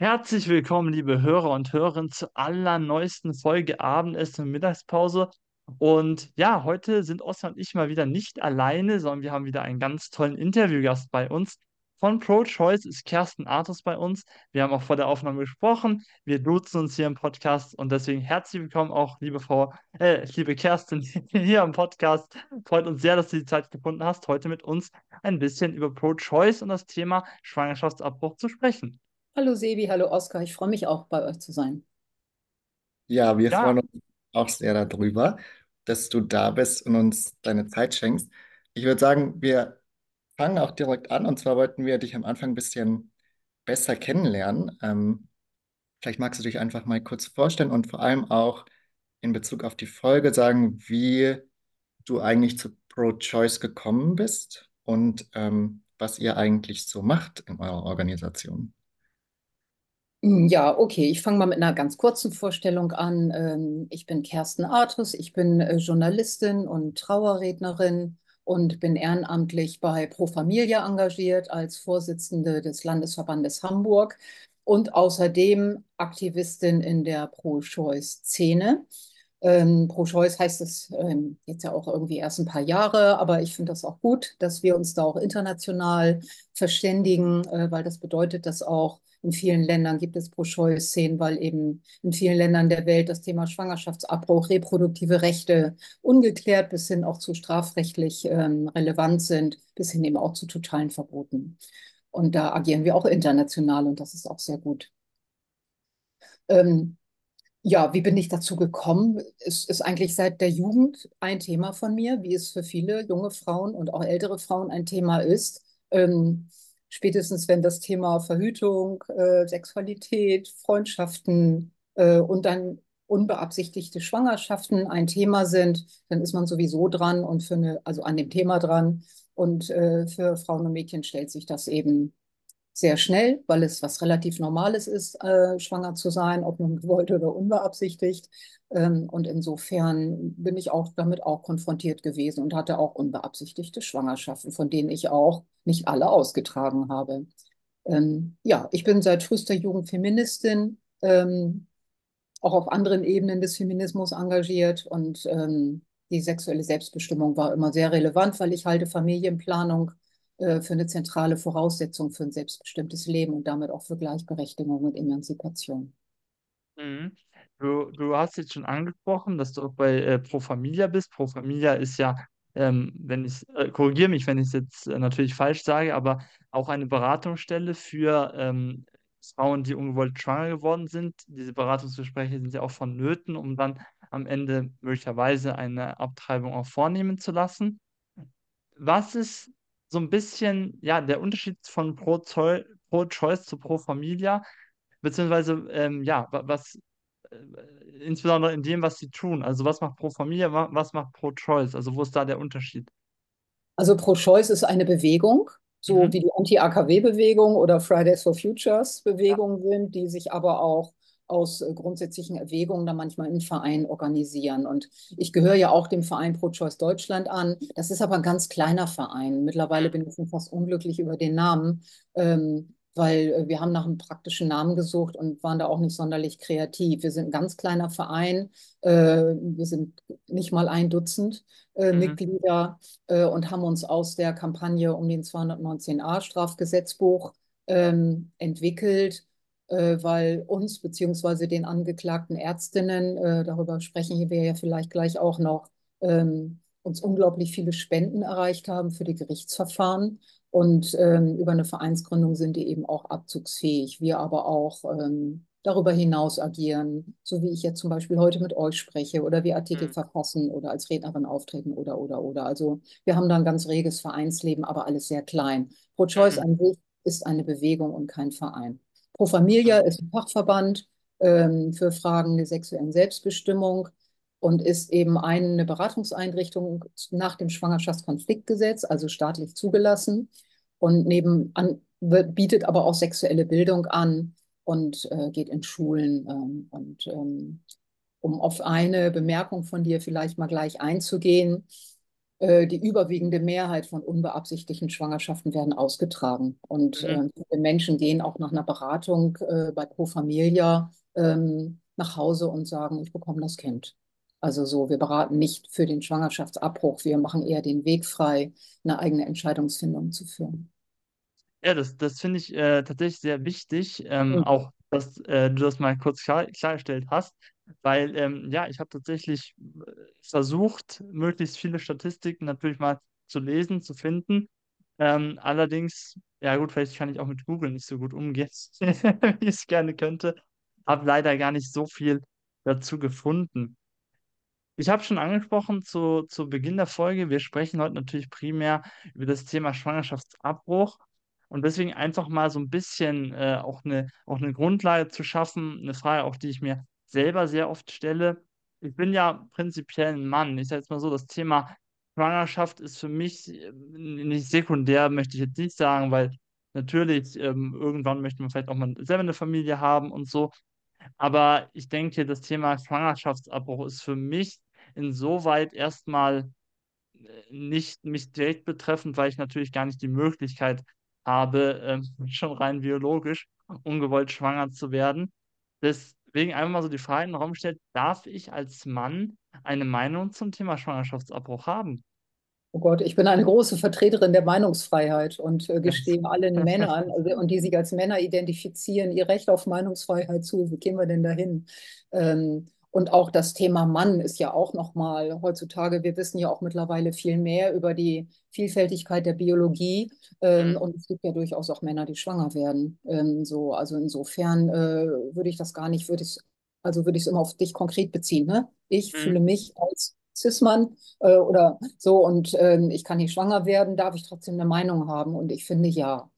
Herzlich willkommen, liebe Hörer und Hörerinnen, zur allerneuesten Folge Abendessen und Mittagspause. Und ja, heute sind Oskar und ich mal wieder nicht alleine, sondern wir haben wieder einen ganz tollen Interviewgast bei uns. Von ProChoice ist Kerstin Artus bei uns. Wir haben auch vor der Aufnahme gesprochen. Wir duzen uns hier im Podcast und deswegen herzlich willkommen auch, liebe Frau, äh, liebe Kerstin, hier am Podcast. Freut uns sehr, dass du die Zeit gefunden hast, heute mit uns ein bisschen über ProChoice und das Thema Schwangerschaftsabbruch zu sprechen. Hallo Sebi, hallo Oskar, ich freue mich auch bei euch zu sein. Ja, wir Ja, freuen uns auch sehr darüber, dass du da bist und uns deine Zeit schenkst. Ich würde sagen, wir fangen auch direkt an. Und zwar wollten wir dich am Anfang ein bisschen besser kennenlernen. Ähm, vielleicht magst du dich einfach mal kurz vorstellen und vor allem auch in Bezug auf die Folge sagen, wie du eigentlich zu Pro-Choice gekommen bist und ähm, was ihr eigentlich so macht in eurer Organisation. Hm, Ja, okay, ich fange mal mit einer ganz kurzen Vorstellung an. Ähm, Ich bin Kerstin Artus, ich bin äh, Journalistin und Trauerrednerin und bin ehrenamtlich bei Pro Familia engagiert als Vorsitzende des Landesverbandes Hamburg und außerdem Aktivistin in der Pro-Choice-Szene. Ähm, Pro-Choice heißt es ähm, jetzt ja auch irgendwie erst ein paar Jahre, aber ich finde das auch gut, dass wir uns da auch international verständigen, äh, weil das bedeutet, dass auch in vielen Ländern gibt es Pro-Choice-Szenen, weil eben in vielen Ländern der Welt das Thema Schwangerschaftsabbruch, reproduktive Rechte ungeklärt bis hin auch zu strafrechtlich ähm, relevant sind, bis hin eben auch zu totalen Verboten. Und da agieren wir auch international und das ist auch sehr gut. Ähm, ja, wie bin ich dazu gekommen? Es ist eigentlich seit der Jugend ein Thema von mir, wie es für viele junge Frauen und auch ältere Frauen ein Thema ist. Ähm, spätestens wenn das Thema Verhütung, äh, Sexualität, Freundschaften äh, und dann unbeabsichtigte Schwangerschaften ein Thema sind, dann ist man sowieso dran und für eine, also an dem Thema dran. Und äh, für Frauen und Mädchen stellt sich das eben sehr schnell, weil es was relativ Normales ist, äh, schwanger zu sein, ob nun gewollt oder unbeabsichtigt. Ähm, und insofern bin ich auch damit auch konfrontiert gewesen und hatte auch unbeabsichtigte Schwangerschaften, von denen ich auch nicht alle ausgetragen habe. Ähm, ja, ich bin seit frühester Jugend Feministin, ähm, auch auf anderen Ebenen des Feminismus engagiert und ähm, die sexuelle Selbstbestimmung war immer sehr relevant, weil ich halte Familienplanung für eine zentrale Voraussetzung für ein selbstbestimmtes Leben und damit auch für Gleichberechtigung und Emanzipation. Mhm. Du, du hast jetzt schon angesprochen, dass du bei äh, Pro Familia bist. Pro Familia ist ja, ähm, wenn ich, äh, korrigiere mich, wenn ich es jetzt äh, natürlich falsch sage, aber auch eine Beratungsstelle für ähm, Frauen, die ungewollt schwanger geworden sind. Diese Beratungsgespräche sind ja auch vonnöten, um dann am Ende möglicherweise eine Abtreibung auch vornehmen zu lassen. Was ist so ein bisschen, ja, der Unterschied von Pro, Zoi- Pro Choice zu Pro Familia? Beziehungsweise, ähm, ja, wa- was, äh, insbesondere in dem, was sie tun. Also, was macht Pro Familia, wa- was macht Pro Choice? Also, wo ist da der Unterschied? Also Pro-Choice ist eine Bewegung, so Mhm. wie die Anti-AKW-Bewegung oder Fridays for Futures Ja. Bewegung sind, die sich aber auch aus äh, grundsätzlichen Erwägungen dann manchmal in Vereinen organisieren. Und ich gehöre ja auch dem Verein Pro-Choice Deutschland an. Das ist aber ein ganz kleiner Verein. Mittlerweile bin ich schon fast unglücklich über den Namen, ähm, weil äh, wir haben nach einem praktischen Namen gesucht und waren da auch nicht sonderlich kreativ. Wir sind ein ganz kleiner Verein. Äh, wir sind nicht mal ein Dutzend äh, Mhm. Mitglieder äh, und haben uns aus der Kampagne um den 219a Strafgesetzbuch ähm, entwickelt, weil uns beziehungsweise den angeklagten Ärztinnen, äh, darüber sprechen wir ja vielleicht gleich auch noch, ähm, uns unglaublich viele Spenden erreicht haben für die Gerichtsverfahren. Und ähm, über eine Vereinsgründung sind die eben auch abzugsfähig. Wir aber auch ähm, darüber hinaus agieren, so wie ich jetzt zum Beispiel heute mit euch spreche oder wir Artikel Mhm. verfassen oder als Rednerin auftreten oder, oder, oder. Also wir haben da ein ganz reges Vereinsleben, aber alles sehr klein. Pro Choice Mhm. an sich ist eine Bewegung und kein Verein. Pro. Familia ist ein Fachverband ähm, für Fragen der sexuellen Selbstbestimmung und ist eben eine Beratungseinrichtung nach dem Schwangerschaftskonfliktgesetz, also staatlich zugelassen und nebenan bietet aber auch sexuelle Bildung an und äh, geht in Schulen. Ähm, und ähm, um auf eine Bemerkung von dir vielleicht mal gleich einzugehen, die überwiegende Mehrheit von unbeabsichtigten Schwangerschaften werden ausgetragen. Und Mhm. äh, viele Menschen gehen auch nach einer Beratung äh, bei Pro Familia ähm, nach Hause und sagen, ich bekomme das Kind. Also so, wir beraten nicht für den Schwangerschaftsabbruch, wir machen eher den Weg frei, eine eigene Entscheidungsfindung zu führen. Ja, das, das finde ich äh, tatsächlich sehr wichtig, ähm, Mhm. auch dass äh, du das mal kurz klar, klargestellt hast, weil ähm, ja, ich habe tatsächlich äh, versucht, möglichst viele Statistiken natürlich mal zu lesen, zu finden. Ähm, allerdings, ja gut, vielleicht kann ich auch mit Google nicht so gut umgehen, wie ich es gerne könnte, habe leider gar nicht so viel dazu gefunden. Ich habe schon angesprochen zu, zu Beginn der Folge, wir sprechen heute natürlich primär über das Thema Schwangerschaftsabbruch und deswegen einfach mal so ein bisschen äh, auch eine, auch eine Grundlage zu schaffen, eine Frage auch, die ich mir selber sehr oft stelle. Ich bin ja prinzipiell ein Mann. Ich sage jetzt mal so, das Thema Schwangerschaft ist für mich äh, nicht sekundär, möchte ich jetzt nicht sagen, weil natürlich ähm, irgendwann möchte man vielleicht auch mal selber eine Familie haben und so. Aber ich denke, das Thema Schwangerschaftsabbruch ist für mich insoweit erstmal äh, nicht mich direkt betreffend, weil ich natürlich gar nicht die Möglichkeit habe, ähm, schon rein biologisch ungewollt schwanger zu werden. Deswegen einfach mal so die Frage in den Raum gestellt, darf ich als Mann eine Meinung zum Thema Schwangerschaftsabbruch haben? Oh Gott, ich bin eine große Vertreterin der Meinungsfreiheit und äh, gestehe allen Männern, also, und die sich als Männer identifizieren, ihr Recht auf Meinungsfreiheit zu. Wie gehen wir denn dahin? Ähm, und auch das Thema Mann ist ja auch nochmal heutzutage, wir wissen ja auch mittlerweile viel mehr über die Vielfältigkeit der Biologie. Ähm, Mhm. und es gibt ja durchaus auch Männer, die schwanger werden. Ähm, so, also insofern äh, würde ich das gar nicht, würde ich, also würde ich es immer auf dich konkret beziehen. Ne? Ich Mhm. fühle mich als Cis-Mann äh, oder so und ähm, ich kann nicht schwanger werden, darf ich trotzdem eine Meinung haben. Und ich finde ja,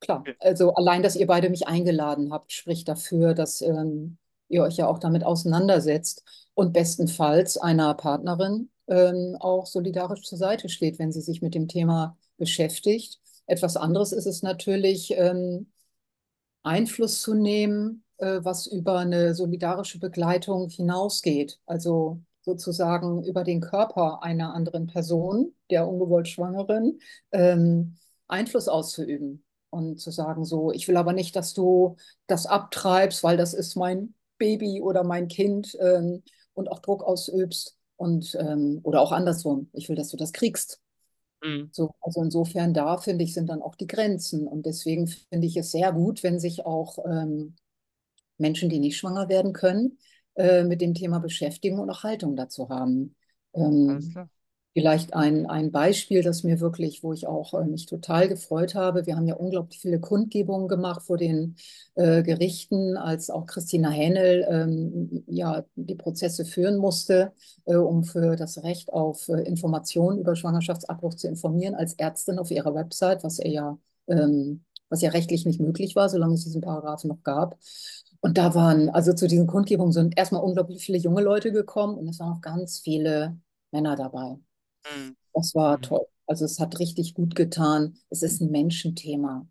klar. Also allein, dass ihr beide mich eingeladen habt, spricht dafür, dass ähm, ihr euch ja auch damit auseinandersetzt und bestenfalls einer Partnerin ähm, auch solidarisch zur Seite steht, wenn sie sich mit dem Thema beschäftigt. Etwas anderes ist es natürlich, ähm, Einfluss zu nehmen, äh, was über eine solidarische Begleitung hinausgeht. Also sozusagen über den Körper einer anderen Person, der ungewollt Schwangeren, ähm, Einfluss auszuüben und zu sagen, so, ich will aber nicht, dass du das abtreibst, weil das ist mein Baby oder mein Kind ähm, und auch Druck ausübst und ähm, oder auch andersrum, ich will, dass du das kriegst. Mhm. So, also insofern da finde ich, sind dann auch die Grenzen. Und deswegen finde ich es sehr gut, wenn sich auch ähm, Menschen, die nicht schwanger werden können, äh, mit dem Thema beschäftigen und auch Haltung dazu haben. Ähm. Vielleicht ein, ein Beispiel, das mir wirklich, wo ich auch äh, mich total gefreut habe. Wir haben ja unglaublich viele Kundgebungen gemacht vor den äh, Gerichten, als auch Christina Hähnel ähm, ja die Prozesse führen musste, äh, um für das Recht auf äh, Informationen über Schwangerschaftsabbruch zu informieren, als Ärztin auf ihrer Website, was er ja, ähm, was ja rechtlich nicht möglich war, solange es diesen Paragraphen noch gab. Und da waren, also zu diesen Kundgebungen sind erstmal unglaublich viele junge Leute gekommen und es waren auch ganz viele Männer dabei. Mhm. Das war Mhm. toll. Also es hat richtig gut getan. Es ist ein Menschenthema.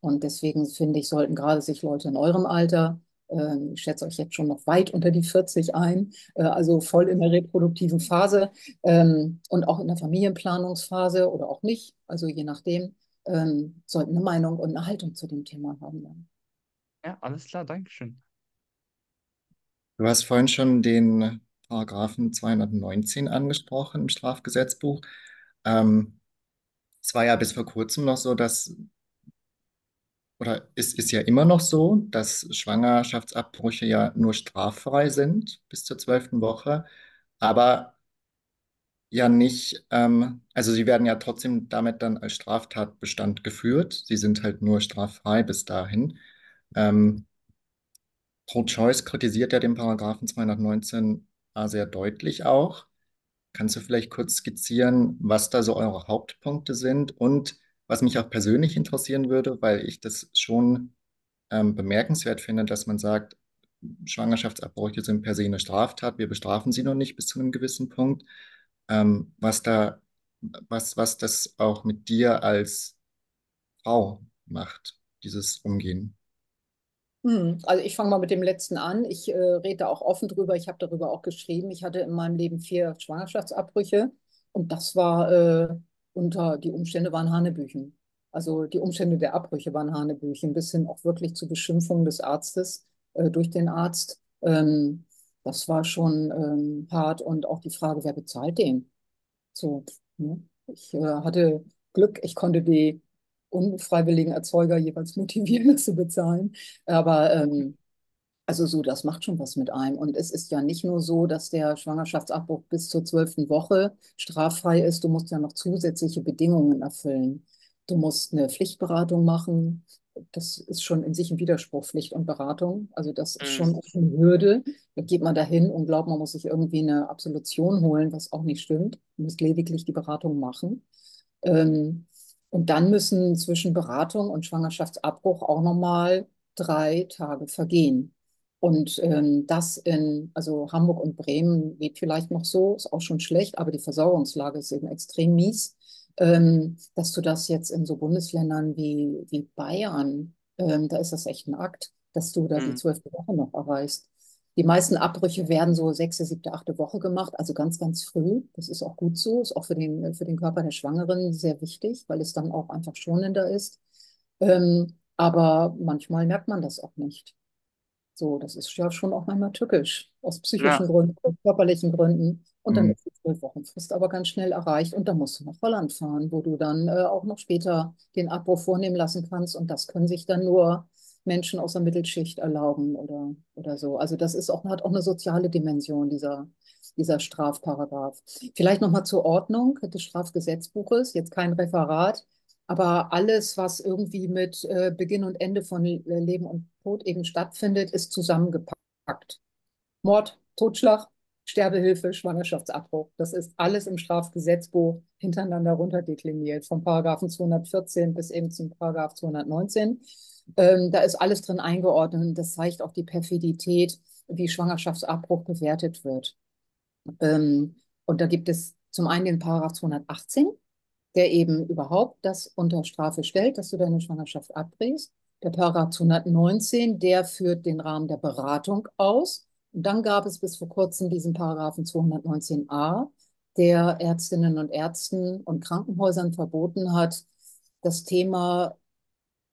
Und deswegen finde ich, sollten gerade sich Leute in eurem Alter, äh, ich schätze euch jetzt schon noch weit unter die 40 ein, äh, also voll in der reproduktiven Phase ähm, und auch in der Familienplanungsphase oder auch nicht, also je nachdem, ähm, sollten eine Meinung und eine Haltung zu dem Thema haben. Dann. Ja, alles klar, Dankeschön. Du hast vorhin schon den Paragraphen 219 angesprochen im Strafgesetzbuch. Ähm, es war ja bis vor kurzem noch so, dass, oder es ist ja immer noch so, dass Schwangerschaftsabbrüche ja nur straffrei sind bis zur zwölften Woche, aber ja nicht, ähm, also sie werden ja trotzdem damit dann als Straftatbestand geführt. Sie sind halt nur straffrei bis dahin. Ähm, Pro-Choice kritisiert ja den Paragraphen 219a sehr deutlich auch. Kannst du vielleicht kurz skizzieren, was da so eure Hauptpunkte sind und was mich auch persönlich interessieren würde, weil ich das schon ähm, bemerkenswert finde, dass man sagt, Schwangerschaftsabbrüche sind per se eine Straftat, wir bestrafen sie noch nicht bis zu einem gewissen Punkt. Ähm, was da, was, was das auch mit dir als Frau macht, dieses Umgehen. Hm, Also ich fange mal mit dem letzten an. Ich äh, rede da auch offen drüber. Ich habe darüber auch geschrieben. Ich hatte in meinem Leben vier Schwangerschaftsabbrüche Und das war äh, unter, die Umstände waren Hanebüchen. Also die Umstände der Abbrüche waren Hanebüchen, bis hin auch wirklich zu Beschimpfung des Arztes äh, durch den Arzt. Ähm, das war schon ähm, hart und auch die Frage, wer bezahlt den? So, ne? Ich äh, hatte Glück, ich konnte die unfreiwilligen Erzeuger jeweils motivieren, zu bezahlen. Aber ähm, also so, das macht schon was mit einem. Und es ist ja nicht nur so, dass der Schwangerschaftsabbruch bis zur zwölften Woche straffrei ist. Du musst ja noch zusätzliche Bedingungen erfüllen. Du musst eine Pflichtberatung machen. Das ist schon in sich ein Widerspruch, Pflicht und Beratung. Also das ist schon Mhm. eine Hürde. Da geht man dahin und glaubt, man muss sich irgendwie eine Absolution holen, was auch nicht stimmt. Du musst lediglich die Beratung machen. Ähm, und dann müssen zwischen Beratung und Schwangerschaftsabbruch auch nochmal drei Tage vergehen. Und ähm, das in, also Hamburg und Bremen geht vielleicht noch so, ist auch schon schlecht, aber die Versorgungslage ist eben extrem mies, ähm, dass du das jetzt in so Bundesländern wie, wie Bayern, ähm, da ist das echt ein Akt, dass du da die Mhm. zwölfte Woche noch erreichst. Die meisten Abbrüche werden so sechste, siebte, achte Woche gemacht, also ganz, ganz früh. Das ist auch gut so, ist auch für den, für den Körper der Schwangeren sehr wichtig, weil es dann auch einfach schonender ist. Ähm, aber manchmal merkt man das auch nicht. So, das ist ja schon auch manchmal tückisch, aus psychischen Ja, Gründen, aus körperlichen Gründen. Und dann Mhm. ist die Zwölf-Wochen-Frist aber ganz schnell erreicht und dann musst du nach Holland fahren, wo du dann äh, auch noch später den Abbruch vornehmen lassen kannst. Und das können sich dann nur Menschen aus der Mittelschicht erlauben oder, oder so. Also das ist auch, hat auch eine soziale Dimension, dieser, dieser Strafparagraph. Vielleicht nochmal zur Ordnung des Strafgesetzbuches, jetzt kein Referat. Aber alles, was irgendwie mit äh, Beginn und Ende von Leben und Tod eben stattfindet, ist zusammengepackt. Mord, Totschlag, Sterbehilfe, Schwangerschaftsabbruch. Das ist alles im Strafgesetzbuch hintereinander runterdekliniert, vom Paragraphen 214 bis eben zum Paragraph 219. Ähm, da ist alles drin eingeordnet und das zeigt auch die Perfidität, wie Schwangerschaftsabbruch bewertet wird. Ähm, und da gibt es zum einen den Paragraph 218, der eben überhaupt das unter Strafe stellt, dass du deine Schwangerschaft abbrichst. Der Paragraph 219, der führt den Rahmen der Beratung aus. Und dann gab es bis vor kurzem diesen Paragraphen 219a, der Ärztinnen und Ärzten und Krankenhäusern verboten hat, das Thema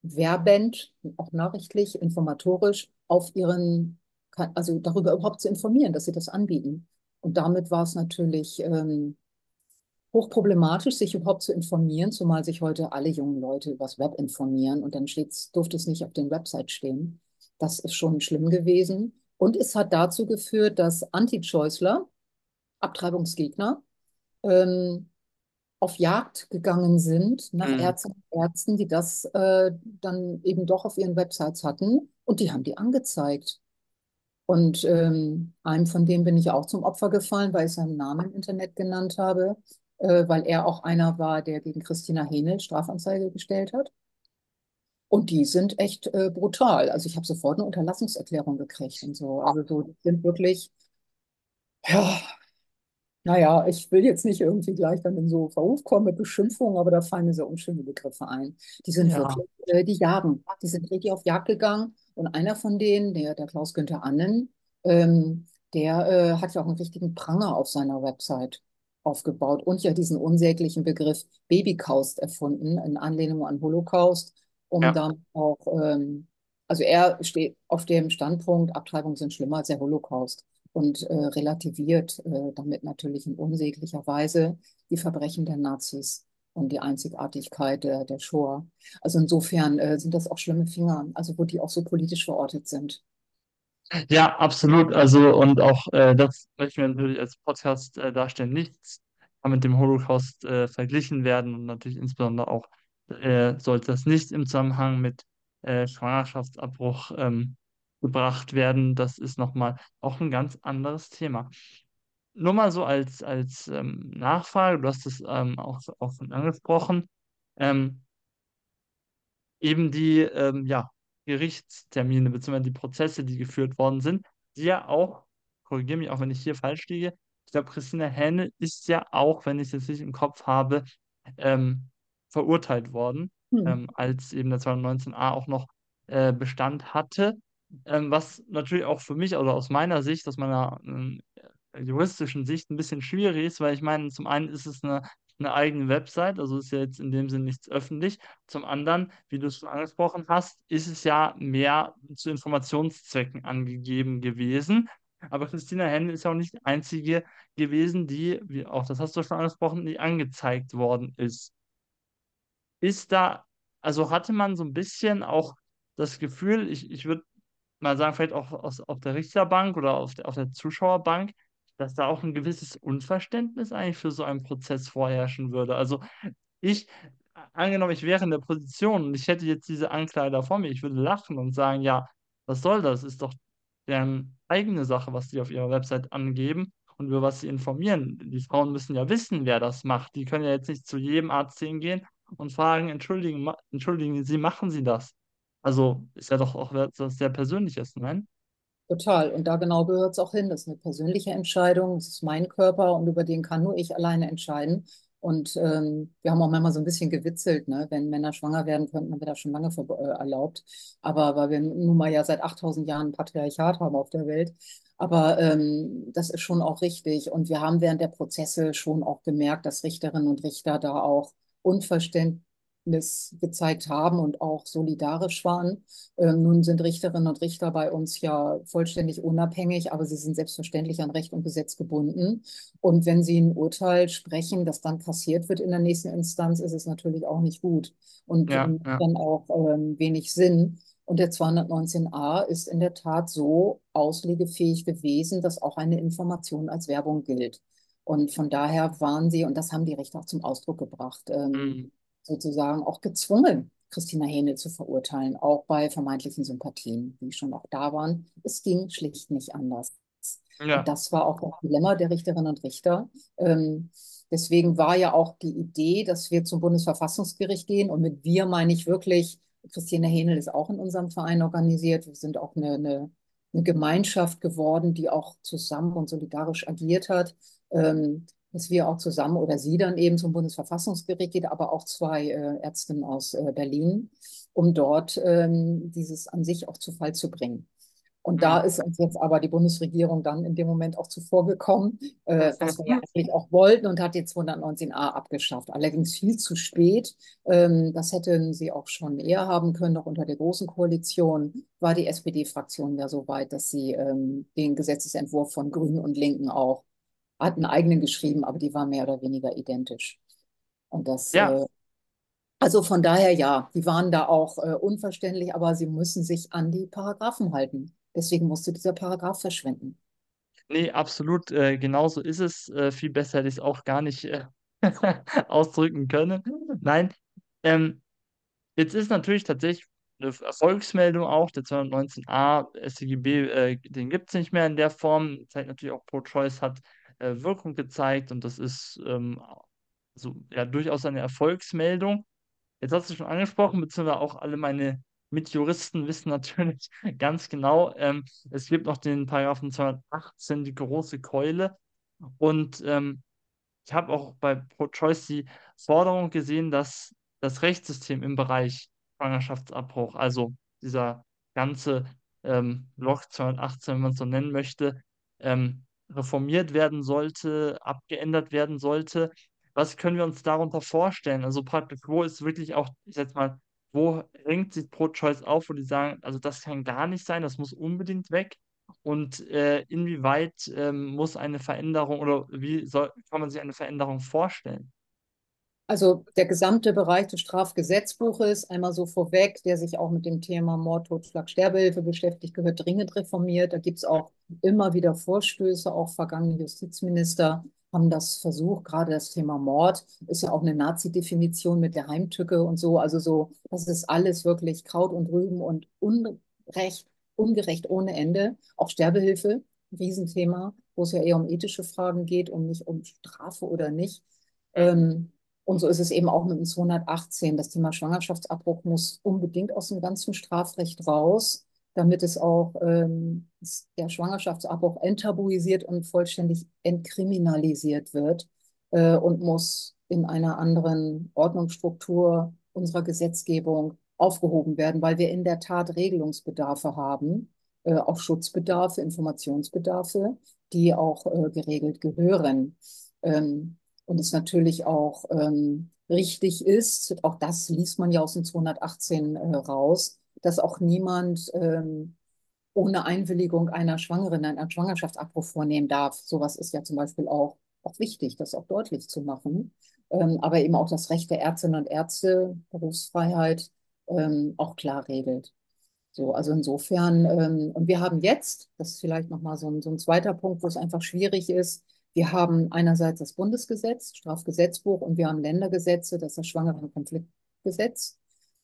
werbend, auch nachrichtlich, informatorisch auf ihren, also darüber überhaupt zu informieren, dass sie das anbieten. Und damit war es natürlich ähm, hochproblematisch, sich überhaupt zu informieren, zumal sich heute alle jungen Leute übers Web informieren und dann durfte es nicht auf den Website stehen. Das ist schon schlimm gewesen. Und es hat dazu geführt, dass Anti-Choiceler, Abtreibungsgegner, ähm, auf Jagd gegangen sind nach Mhm. Ärzten und Ärzten, die das äh, dann eben doch auf ihren Websites hatten und die haben die angezeigt. Und ähm, einem von denen bin ich auch zum Opfer gefallen, weil ich seinen Namen im Internet genannt habe, äh, weil er auch einer war, der gegen Christina Henel Strafanzeige gestellt hat. Und die sind echt äh, brutal. Also ich habe sofort eine Unterlassungserklärung gekriegt und so. Also so, die sind wirklich, ja, naja, ich will jetzt nicht irgendwie gleich dann in so Verruf kommen mit Beschimpfungen, aber da fallen mir so unschöne Begriffe ein. Die sind ja, wirklich, äh, die jagen. Die sind richtig auf Jagd gegangen. Und einer von denen, der, der Klaus-Günther Annen, ähm, der äh, hat ja auch einen richtigen Pranger auf seiner Website aufgebaut und ja diesen unsäglichen Begriff Babykaust erfunden, in Anlehnung an Holocaust, um ja. dann auch, ähm, also er steht auf dem Standpunkt, Abtreibungen sind schlimmer als der Holocaust und äh, relativiert äh, damit natürlich in unsäglicher Weise die Verbrechen der Nazis und die Einzigartigkeit der, der Shoah. Also insofern äh, sind das auch schlimme Finger, also wo die auch so politisch verortet sind. Ja, absolut. Also, und auch äh, das möchten wir natürlich als Podcast äh, darstellen. Nichts kann mit dem Holocaust äh, verglichen werden und natürlich insbesondere auch sollte das nicht im Zusammenhang mit Schwangerschaftsabbruch ähm, gebracht werden. Das ist nochmal auch ein ganz anderes Thema. Nur mal so als, als ähm, Nachfrage, du hast es ähm, auch, auch schon angesprochen. Ähm, eben die ähm, ja, Gerichtstermine bzw. die Prozesse, die geführt worden sind, die ja auch, korrigiere mich auch, wenn ich hier falsch liege, ich glaube, Christina Hähne ist ja auch, wenn ich es jetzt richtig im Kopf habe, ähm, verurteilt worden, Hm. ähm, als eben der 219a auch noch äh, Bestand hatte. Ähm, was natürlich auch für mich, also aus meiner Sicht, aus meiner ähm, juristischen Sicht ein bisschen schwierig ist, weil ich meine, zum einen ist es eine, eine eigene Website, also ist ja jetzt in dem Sinne nichts öffentlich. Zum anderen, wie du es schon angesprochen hast, ist es ja mehr zu Informationszwecken angegeben gewesen. Aber Christina Händel ist ja auch nicht die einzige gewesen, die, wie auch das hast du schon angesprochen, die angezeigt worden ist. Ist da, also hatte man so ein bisschen auch das Gefühl, ich, ich würde mal sagen, vielleicht auch aus, auf der Richterbank oder auf der, auf der Zuschauerbank, dass da auch ein gewisses Unverständnis eigentlich für so einen Prozess vorherrschen würde. Also ich, angenommen, ich wäre in der Position und ich hätte jetzt diese Ankleider vor mir, ich würde lachen und sagen, ja, was soll das? Ist doch deren eigene Sache, was die auf ihrer Website angeben und über was sie informieren. Die Frauen müssen ja wissen, wer das macht. Die können ja jetzt nicht zu jedem Arzt hingehen und fragen, entschuldigen, entschuldigen Sie, machen Sie das? Also ist ja doch auch etwas sehr Persönliches, nein? Total. Und da genau gehört es auch hin. Das ist eine persönliche Entscheidung. Das ist mein Körper und über den kann nur ich alleine entscheiden. Und ähm, wir haben auch manchmal so ein bisschen gewitzelt, ne? wenn Männer schwanger werden könnten, dann wäre das schon lange äh, erlaubt. Aber weil wir nun mal ja seit 8000 Jahren Patriarchat haben auf der Welt. Aber ähm, das ist schon auch richtig. Und wir haben während der Prozesse schon auch gemerkt, dass Richterinnen und Richter da auch Unverständnis gezeigt haben und auch solidarisch waren. Ähm, nun sind Richterinnen und Richter bei uns ja vollständig unabhängig, aber sie sind selbstverständlich an Recht und Gesetz gebunden. Und wenn sie ein Urteil sprechen, das dann kassiert wird in der nächsten Instanz, ist es natürlich auch nicht gut und Ja, ähm, ja. dann auch ähm, wenig Sinn. Und der 219a ist in der Tat so auslegefähig gewesen, dass auch eine Information als Werbung gilt. Und von daher waren sie, und das haben die Richter auch zum Ausdruck gebracht, ähm, Mm, sozusagen auch gezwungen, Christina Hähnel zu verurteilen, auch bei vermeintlichen Sympathien, die schon auch da waren. Es ging schlicht nicht anders. Ja, das war auch das Dilemma der Richterinnen und Richter. Ähm, deswegen war ja auch die Idee, dass wir zum Bundesverfassungsgericht gehen. Und mit wir meine ich wirklich, Christina Hähnel ist auch in unserem Verein organisiert. Wir sind auch eine, eine, eine Gemeinschaft geworden, die auch zusammen und solidarisch agiert hat. Ähm, dass wir auch zusammen oder sie dann eben zum Bundesverfassungsgericht geht, aber auch zwei äh, Ärztinnen aus äh, Berlin, um dort ähm, dieses an sich auch zu Fall zu bringen. Und da mm. ist uns jetzt aber die Bundesregierung dann in dem Moment auch zuvorgekommen, äh, was wir eigentlich auch wollten und hat jetzt 219a abgeschafft. Allerdings viel zu spät. Ähm, das hätten sie auch schon eher haben können, noch unter der Großen Koalition war die SPD-Fraktion ja so weit, dass sie ähm, den Gesetzesentwurf von Grünen und Linken auch hat einen eigenen geschrieben, aber die war mehr oder weniger identisch. Und das, Ja, äh, also von daher ja, die waren da auch äh, unverständlich, aber sie müssen sich an die Paragraphen halten. Deswegen musste dieser Paragraph verschwinden. nee, absolut, äh, genauso ist es. Äh, viel besser hätte ich es auch gar nicht äh, ausdrücken können. Nein, ähm, Jetzt ist natürlich tatsächlich eine Erfolgsmeldung auch, der 219a StGB, äh, den gibt es nicht mehr in der Form. Zeigt natürlich auch, Pro-Choice hat äh, Wirkung gezeigt und das ist ähm, so, ja, durchaus eine Erfolgsmeldung. Jetzt hast du schon angesprochen, beziehungsweise auch alle meine Mitjuristen wissen natürlich ganz genau, ähm, es gibt noch den Paragraphen 218, die große Keule. Und ähm, ich habe auch bei Pro-Choice die Forderung gesehen, dass das Rechtssystem im Bereich Schwangerschaftsabbruch, also dieser ganze ähm, Block 218, wenn man es so nennen möchte, ähm, reformiert werden sollte, abgeändert werden sollte. Was können wir uns darunter vorstellen? Also praktisch, wo ist wirklich auch, ich sag mal, wo ringt sich Pro-Choice auf, wo die sagen, also das kann gar nicht sein, das muss unbedingt weg? Und äh, inwieweit ähm, muss eine Veränderung oder wie soll, kann man sich eine Veränderung vorstellen? Also der gesamte Bereich des Strafgesetzbuches, einmal so vorweg, der sich auch mit dem Thema Mord, Totschlag, Sterbehilfe beschäftigt, gehört dringend reformiert. Da gibt es auch immer wieder Vorstöße, auch vergangene Justizminister haben das versucht. Gerade das Thema Mord ist ja auch eine Nazi-Definition mit der Heimtücke und so. Also so, das ist alles wirklich Kraut und Rüben und unrecht, ungerecht ohne Ende. Auch Sterbehilfe, Riesenthema, wo es ja eher um ethische Fragen geht und nicht um Strafe oder nicht. Ähm, und so ist es eben auch mit dem 218. Das Thema Schwangerschaftsabbruch muss unbedingt aus dem ganzen Strafrecht raus, damit es auch ähm, der Schwangerschaftsabbruch enttabuisiert und vollständig entkriminalisiert wird äh, und muss in einer anderen Ordnungsstruktur unserer Gesetzgebung aufgehoben werden, weil wir in der Tat Regelungsbedarfe haben, äh, auch Schutzbedarfe, Informationsbedarfe, die auch äh, geregelt gehören. Ähm, und es natürlich auch ähm, richtig ist, auch das liest man ja aus dem 218 äh, raus, dass auch niemand ähm, ohne Einwilligung einer Schwangeren einen Schwangerschaftsabbruch vornehmen darf. Sowas ist ja zum Beispiel auch, auch wichtig, das auch deutlich zu machen. Ähm, aber eben auch das Recht der Ärztinnen und Ärzte, Berufsfreiheit, ähm, auch klar regelt. So, also insofern, ähm, und wir haben jetzt, das ist vielleicht nochmal so ein, so ein zweiter Punkt, wo es einfach schwierig ist, wir haben einerseits das Bundesgesetz, Strafgesetzbuch, und wir haben Ländergesetze, das ist das Schwangerenkonfliktgesetz.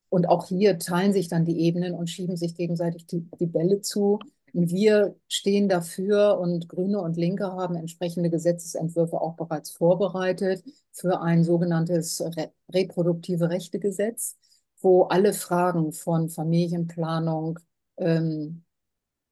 Und auch hier teilen sich dann die Ebenen und schieben sich gegenseitig die, die Bälle zu. Und wir stehen dafür und Grüne und Linke haben entsprechende Gesetzesentwürfe auch bereits vorbereitet für ein sogenanntes Re reproduktive Rechtegesetz, wo alle Fragen von Familienplanung ähm,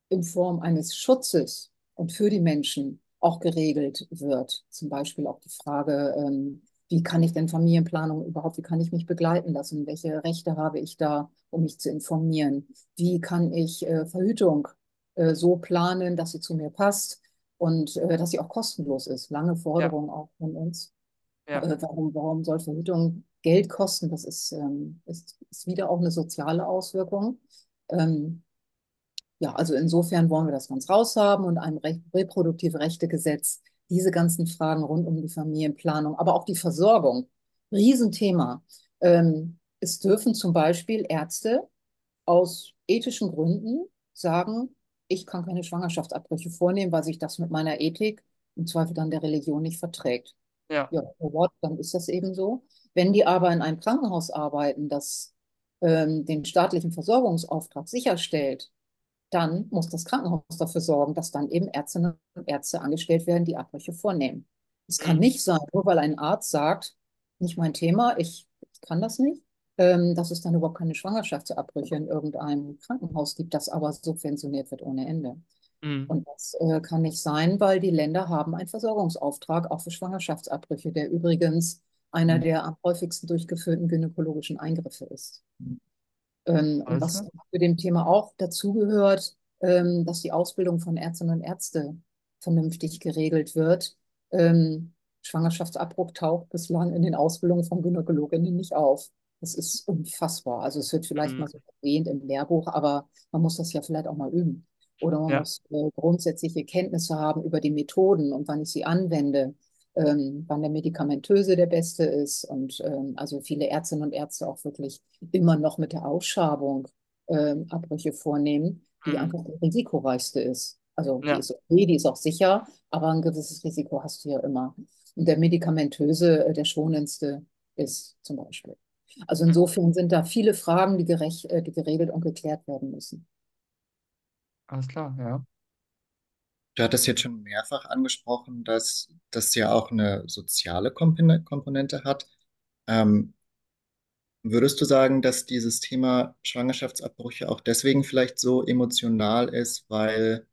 in Form eines Schutzes und für die Menschen auch geregelt wird. Zum Beispiel auch die Frage, ähm, wie kann ich denn Familienplanung überhaupt, wie kann ich mich begleiten lassen? Welche Rechte habe ich da, um mich zu informieren? Wie kann ich äh, Verhütung äh, so planen, dass sie zu mir passt und äh, dass sie auch kostenlos ist? Lange Forderung ja. auch von uns. Ja. Äh, warum, warum soll Verhütung Geld kosten? Das ist, ähm, ist, ist wieder auch eine soziale Auswirkung. Ähm, ja, also insofern wollen wir das ganz raushaben und ein reproduktive Rechtegesetz, diese ganzen Fragen rund um die Familienplanung, aber auch die Versorgung, Riesenthema. Ähm, es dürfen zum Beispiel Ärzte aus ethischen Gründen sagen, ich kann keine Schwangerschaftsabbrüche vornehmen, weil sich das mit meiner Ethik, im Zweifel dann der Religion, nicht verträgt. Ja. Ja, what, dann ist das eben so. Wenn die aber in einem Krankenhaus arbeiten, das ähm, den staatlichen Versorgungsauftrag sicherstellt, dann muss das Krankenhaus dafür sorgen, dass dann eben Ärztinnen und Ärzte angestellt werden, die Abbrüche vornehmen. Es kann mhm. nicht sein, nur weil ein Arzt sagt, nicht mein Thema, ich, ich kann das nicht, ähm, dass es dann überhaupt keine Schwangerschaftsabbrüche in irgendeinem Krankenhaus gibt, das aber subventioniert wird ohne Ende. Mhm. Und das äh, kann nicht sein, weil die Länder haben einen Versorgungsauftrag auch für Schwangerschaftsabbrüche, der übrigens einer mhm. der am häufigsten durchgeführten gynäkologischen Eingriffe ist. Mhm. Ähm, und was zu dem Thema auch dazugehört, ähm, dass die Ausbildung von Ärztinnen und Ärzte vernünftig geregelt wird. Ähm, Schwangerschaftsabbruch taucht bislang in den Ausbildungen von Gynäkologinnen nicht auf. Das ist unfassbar. Also es wird vielleicht mhm. mal so erwähnt im Lehrbuch, aber man muss das ja vielleicht auch mal üben. Oder man ja. muss äh, grundsätzliche Kenntnisse haben über die Methoden und wann ich sie anwende ähm, wann der medikamentöse der beste ist und ähm, also viele Ärztinnen und Ärzte auch wirklich immer noch mit der Ausschabung ähm, Abbrüche vornehmen, die mhm. einfach die risikoreichste ist. Also ja. die ist okay, die ist auch sicher, aber ein gewisses Risiko hast du ja immer. Und der medikamentöse, äh, der schonendste ist zum Beispiel. Also mhm. insofern sind da viele Fragen, die, gerecht, äh, die geregelt und geklärt werden müssen. Alles klar, ja. Du hattest jetzt schon mehrfach angesprochen, dass das ja auch eine soziale Komponente hat. Ähm, würdest du sagen, dass dieses Thema Schwangerschaftsabbrüche auch deswegen vielleicht so emotional ist, weil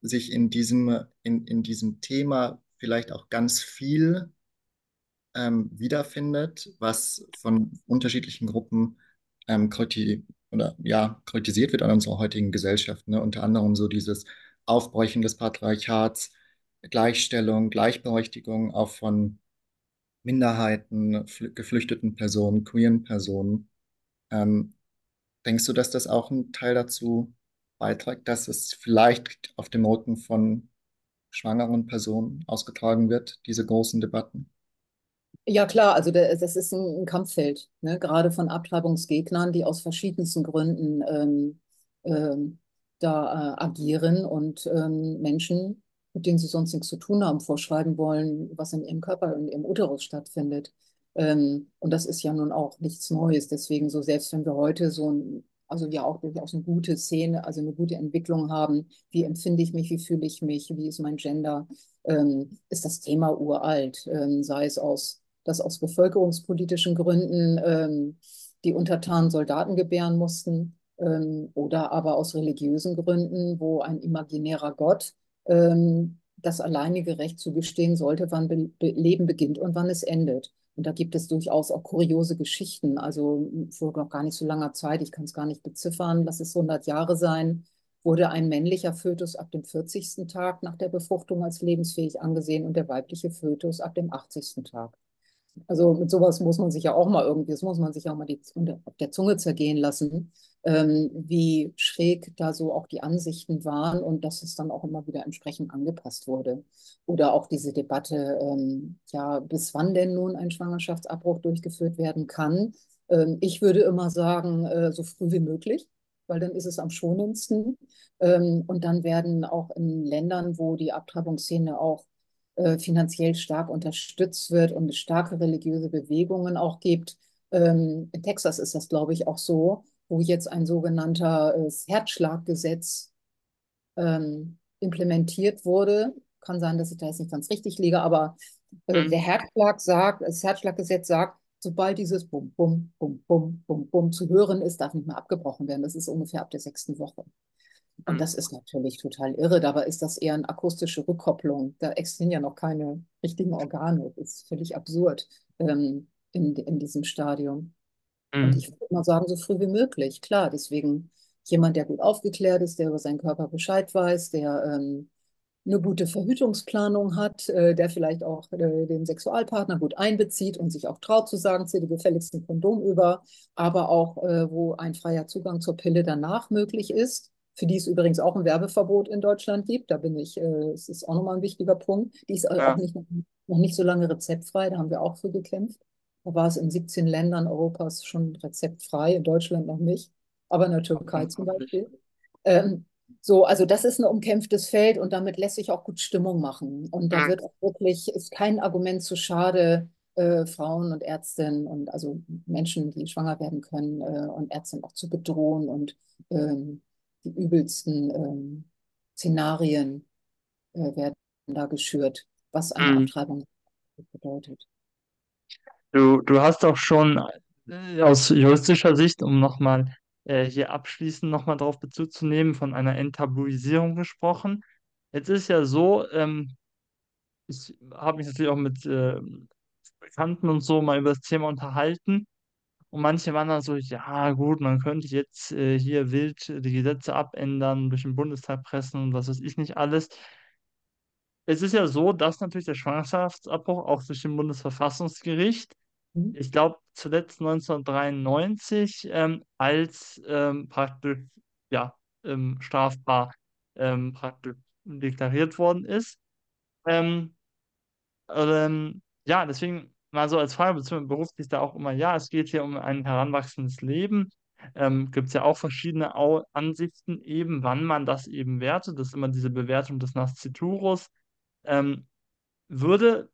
sich in diesem, in, in diesem Thema vielleicht auch ganz viel ähm, wiederfindet, was von unterschiedlichen Gruppen ähm, oder, ja, kritisiert wird an unserer heutigen Gesellschaft. Ne? Unter anderem so dieses Aufbrechen des Patriarchats, Gleichstellung, Gleichberechtigung auch von Minderheiten, geflüchteten Personen, queeren Personen. Ähm, denkst du, dass das auch ein Teil dazu beiträgt, dass es vielleicht auf dem Rücken von schwangeren Personen ausgetragen wird, diese großen Debatten? Ja, klar, also das ist ein, Kampffeld, ne? gerade von Abtreibungsgegnern, die aus verschiedensten Gründen ähm, ähm, da äh, agieren und ähm, Menschen, mit denen sie sonst nichts zu tun haben, vorschreiben wollen, was in ihrem Körper, in ihrem Uterus stattfindet. Ähm, und das ist ja nun auch nichts Neues. Deswegen, so selbst wenn wir heute so ein, also ja auch durchaus eine gute Szene, also eine gute Entwicklung haben, wie empfinde ich mich, wie fühle ich mich, wie ist mein Gender, ähm, ist das Thema uralt, ähm, sei es aus, dass aus bevölkerungspolitischen Gründen ähm, die Untertanen Soldaten gebären mussten oder aber aus religiösen Gründen, wo ein imaginärer Gott ähm, das alleinige Recht zugestehen sollte, wann Be Leben beginnt und wann es endet. Und da gibt es durchaus auch kuriose Geschichten. Also vor noch gar nicht so langer Zeit, ich kann es gar nicht beziffern, lass es 100 Jahre sein, wurde ein männlicher Fötus ab dem 40. Tag nach der Befruchtung als lebensfähig angesehen und der weibliche Fötus ab dem 80. Tag. Also mit sowas muss man sich ja auch mal irgendwie, das muss man sich auch mal die, auf der Zunge zergehen lassen, ähm, wie schräg da so auch die Ansichten waren und dass es dann auch immer wieder entsprechend angepasst wurde. Oder auch diese Debatte, ähm, ja, bis wann denn nun ein Schwangerschaftsabbruch durchgeführt werden kann. Ähm, ich würde immer sagen, äh, so früh wie möglich weil dann ist es am schonendsten. Ähm, und dann werden auch in Ländern, wo die Abtreibungsszene auch äh, finanziell stark unterstützt wird und es starke religiöse Bewegungen auch gibt. Ähm, in Texas ist das, glaube ich, auch so, wo jetzt ein sogenannter äh, Herzschlaggesetz ähm, implementiert wurde. Kann sein, dass ich da jetzt nicht ganz richtig liege, aber äh, mhm. der Herzschlag sagt, das Herzschlaggesetz sagt, sobald dieses Bum, Bum, Bum, Bum, Bum, Bum zu hören ist, darf nicht mehr abgebrochen werden. Das ist ungefähr ab der sechsten Woche. Und mhm. das ist natürlich total irre. Dabei ist das eher eine akustische Rückkopplung. Da existieren ja noch keine richtigen Organe. Das ist völlig absurd ähm, in, in diesem Stadium. Mhm. Und ich würde mal sagen, so früh wie möglich. Klar, deswegen jemand, der gut aufgeklärt ist, der über seinen Körper Bescheid weiß, der ähm, eine gute Verhütungsplanung hat, äh, der vielleicht auch äh, den Sexualpartner gut einbezieht und sich auch traut zu sagen, zieh die gefälligsten Kondom über, aber auch äh, wo ein freier Zugang zur Pille danach möglich ist für die es übrigens auch ein Werbeverbot in Deutschland gibt. Da bin ich, äh, es ist auch nochmal ein wichtiger Punkt. Die ist ja. auch nicht, noch nicht so lange rezeptfrei, da haben wir auch für gekämpft. Da war es in 17 Ländern Europas schon rezeptfrei, in Deutschland noch nicht, aber in der Türkei zum Beispiel. Ähm, so, also das ist ein umkämpftes Feld und damit lässt sich auch gut Stimmung machen. Und da wird auch wirklich, ist kein Argument zu schade, äh, Frauen und Ärztinnen und also Menschen, die schwanger werden können äh, und Ärztinnen auch zu bedrohen und ähm, die übelsten ähm, Szenarien äh, werden da geschürt, was eine mhm. Abtreibung bedeutet. Du, du hast auch schon äh, aus juristischer Sicht, um nochmal äh, hier abschließend nochmal darauf Bezug zu nehmen, von einer Enttabuisierung gesprochen. Jetzt ist ja so, ähm, ich habe mich natürlich auch mit äh, Bekannten und so mal über das Thema unterhalten. Und manche waren dann so, ja gut, man könnte jetzt äh, hier wild die Gesetze abändern, durch den Bundestag pressen und was weiß ich nicht alles. Es ist ja so, dass natürlich der Schwangerschaftsabbruch auch durch den Bundesverfassungsgericht, mhm. ich glaube zuletzt 1993, ähm, als ähm, praktisch ja, ähm, strafbar ähm, praktisch deklariert worden ist. Ähm, ähm, ja, deswegen mal so als Frage, beziehungsweise beruflich da auch immer, ja, es geht hier um ein heranwachsendes Leben. Ähm, Gibt es ja auch verschiedene Au Ansichten eben, wann man das eben wertet. Das ist immer diese Bewertung des Nasciturus. Ähm, würde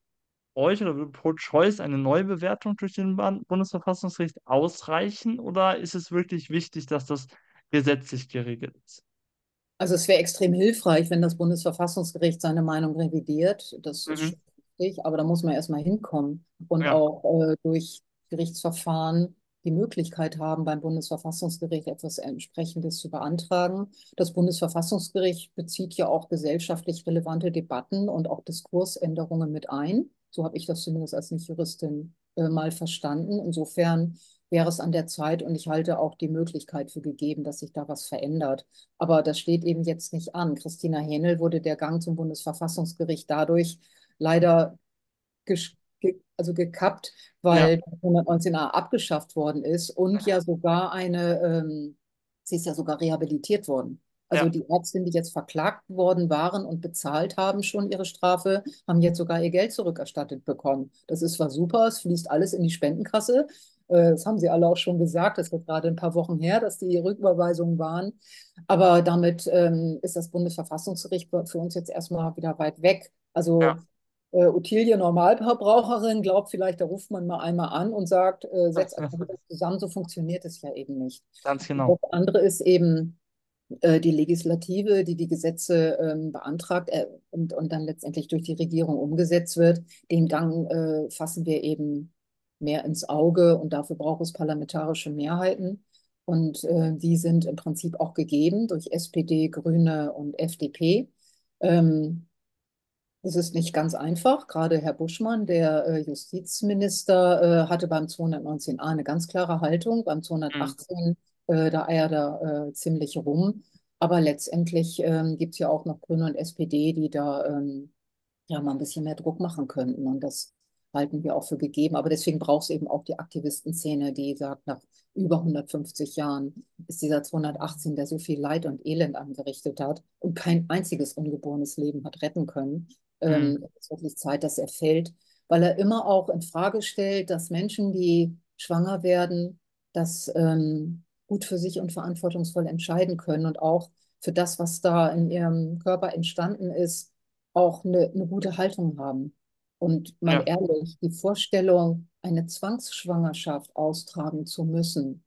euch oder würde Pro-Choice eine Neubewertung durch den Bundesverfassungsgericht ausreichen oder ist es wirklich wichtig, dass das gesetzlich geregelt ist? Also es wäre extrem hilfreich, wenn das Bundesverfassungsgericht seine Meinung revidiert. Das mhm. ist richtig, aber da muss man erstmal hinkommen und ja. auch äh, durch Gerichtsverfahren die Möglichkeit haben, beim Bundesverfassungsgericht etwas entsprechendes zu beantragen. Das Bundesverfassungsgericht bezieht ja auch gesellschaftlich relevante Debatten und auch Diskursänderungen mit ein. So habe ich das zumindest als Nicht-Juristin äh, mal verstanden. Insofern wäre es an der Zeit und ich halte auch die Möglichkeit für gegeben, dass sich da was verändert. Aber das steht eben jetzt nicht an. Christina Hähnel wurde der Gang zum Bundesverfassungsgericht dadurch leider also gekappt, weil ja. 119a abgeschafft worden ist und ja sogar eine, ähm, sie ist ja sogar rehabilitiert worden. Also ja. die Ärztinnen, die jetzt verklagt worden waren und bezahlt haben schon ihre Strafe, haben jetzt sogar ihr Geld zurückerstattet bekommen. Das ist zwar super, es fließt alles in die Spendenkasse. Äh, das haben sie alle auch schon gesagt. Das wird gerade ein paar Wochen her, dass die Rücküberweisungen waren. Aber damit ähm, ist das Bundesverfassungsgericht für uns jetzt erstmal wieder weit weg. Also ja äh, Ottilie Normalverbraucherin glaubt vielleicht, da ruft man mal einmal an und sagt, äh, setzt einfach das zusammen, so funktioniert es ja eben nicht. Ganz genau. Das andere ist eben äh, die Legislative, die die Gesetze ähm, beantragt äh, und, und dann letztendlich durch die Regierung umgesetzt wird. Den Gang äh, fassen wir eben mehr ins Auge und dafür braucht es parlamentarische Mehrheiten. Und äh, die sind im Prinzip auch gegeben durch SPD, Grüne und FDP. Ähm, es ist nicht ganz einfach. Gerade Herr Buschmann, der äh, Justizminister, äh, hatte beim 219a eine ganz klare Haltung. Beim 218, mhm. äh, da eiert er ziemlich rum. Aber letztendlich ähm, gibt es ja auch noch Grüne und SPD, die da ähm, ja mal ein bisschen mehr Druck machen könnten. Und das halten wir auch für gegeben. Aber deswegen braucht es eben auch die Aktivistenszene, die sagt, nach über 150 Jahren ist dieser 218, der so viel Leid und Elend angerichtet hat und kein einziges ungeborenes Leben hat retten können. Ähm, Mhm. es ist wirklich Zeit, dass er fällt, weil er immer auch in Frage stellt, dass Menschen, die schwanger werden, das ähm, gut für sich und verantwortungsvoll entscheiden können und auch für das, was da in ihrem Körper entstanden ist, auch eine, eine gute Haltung haben. Und mal Ja, ehrlich, die Vorstellung, eine Zwangsschwangerschaft austragen zu müssen,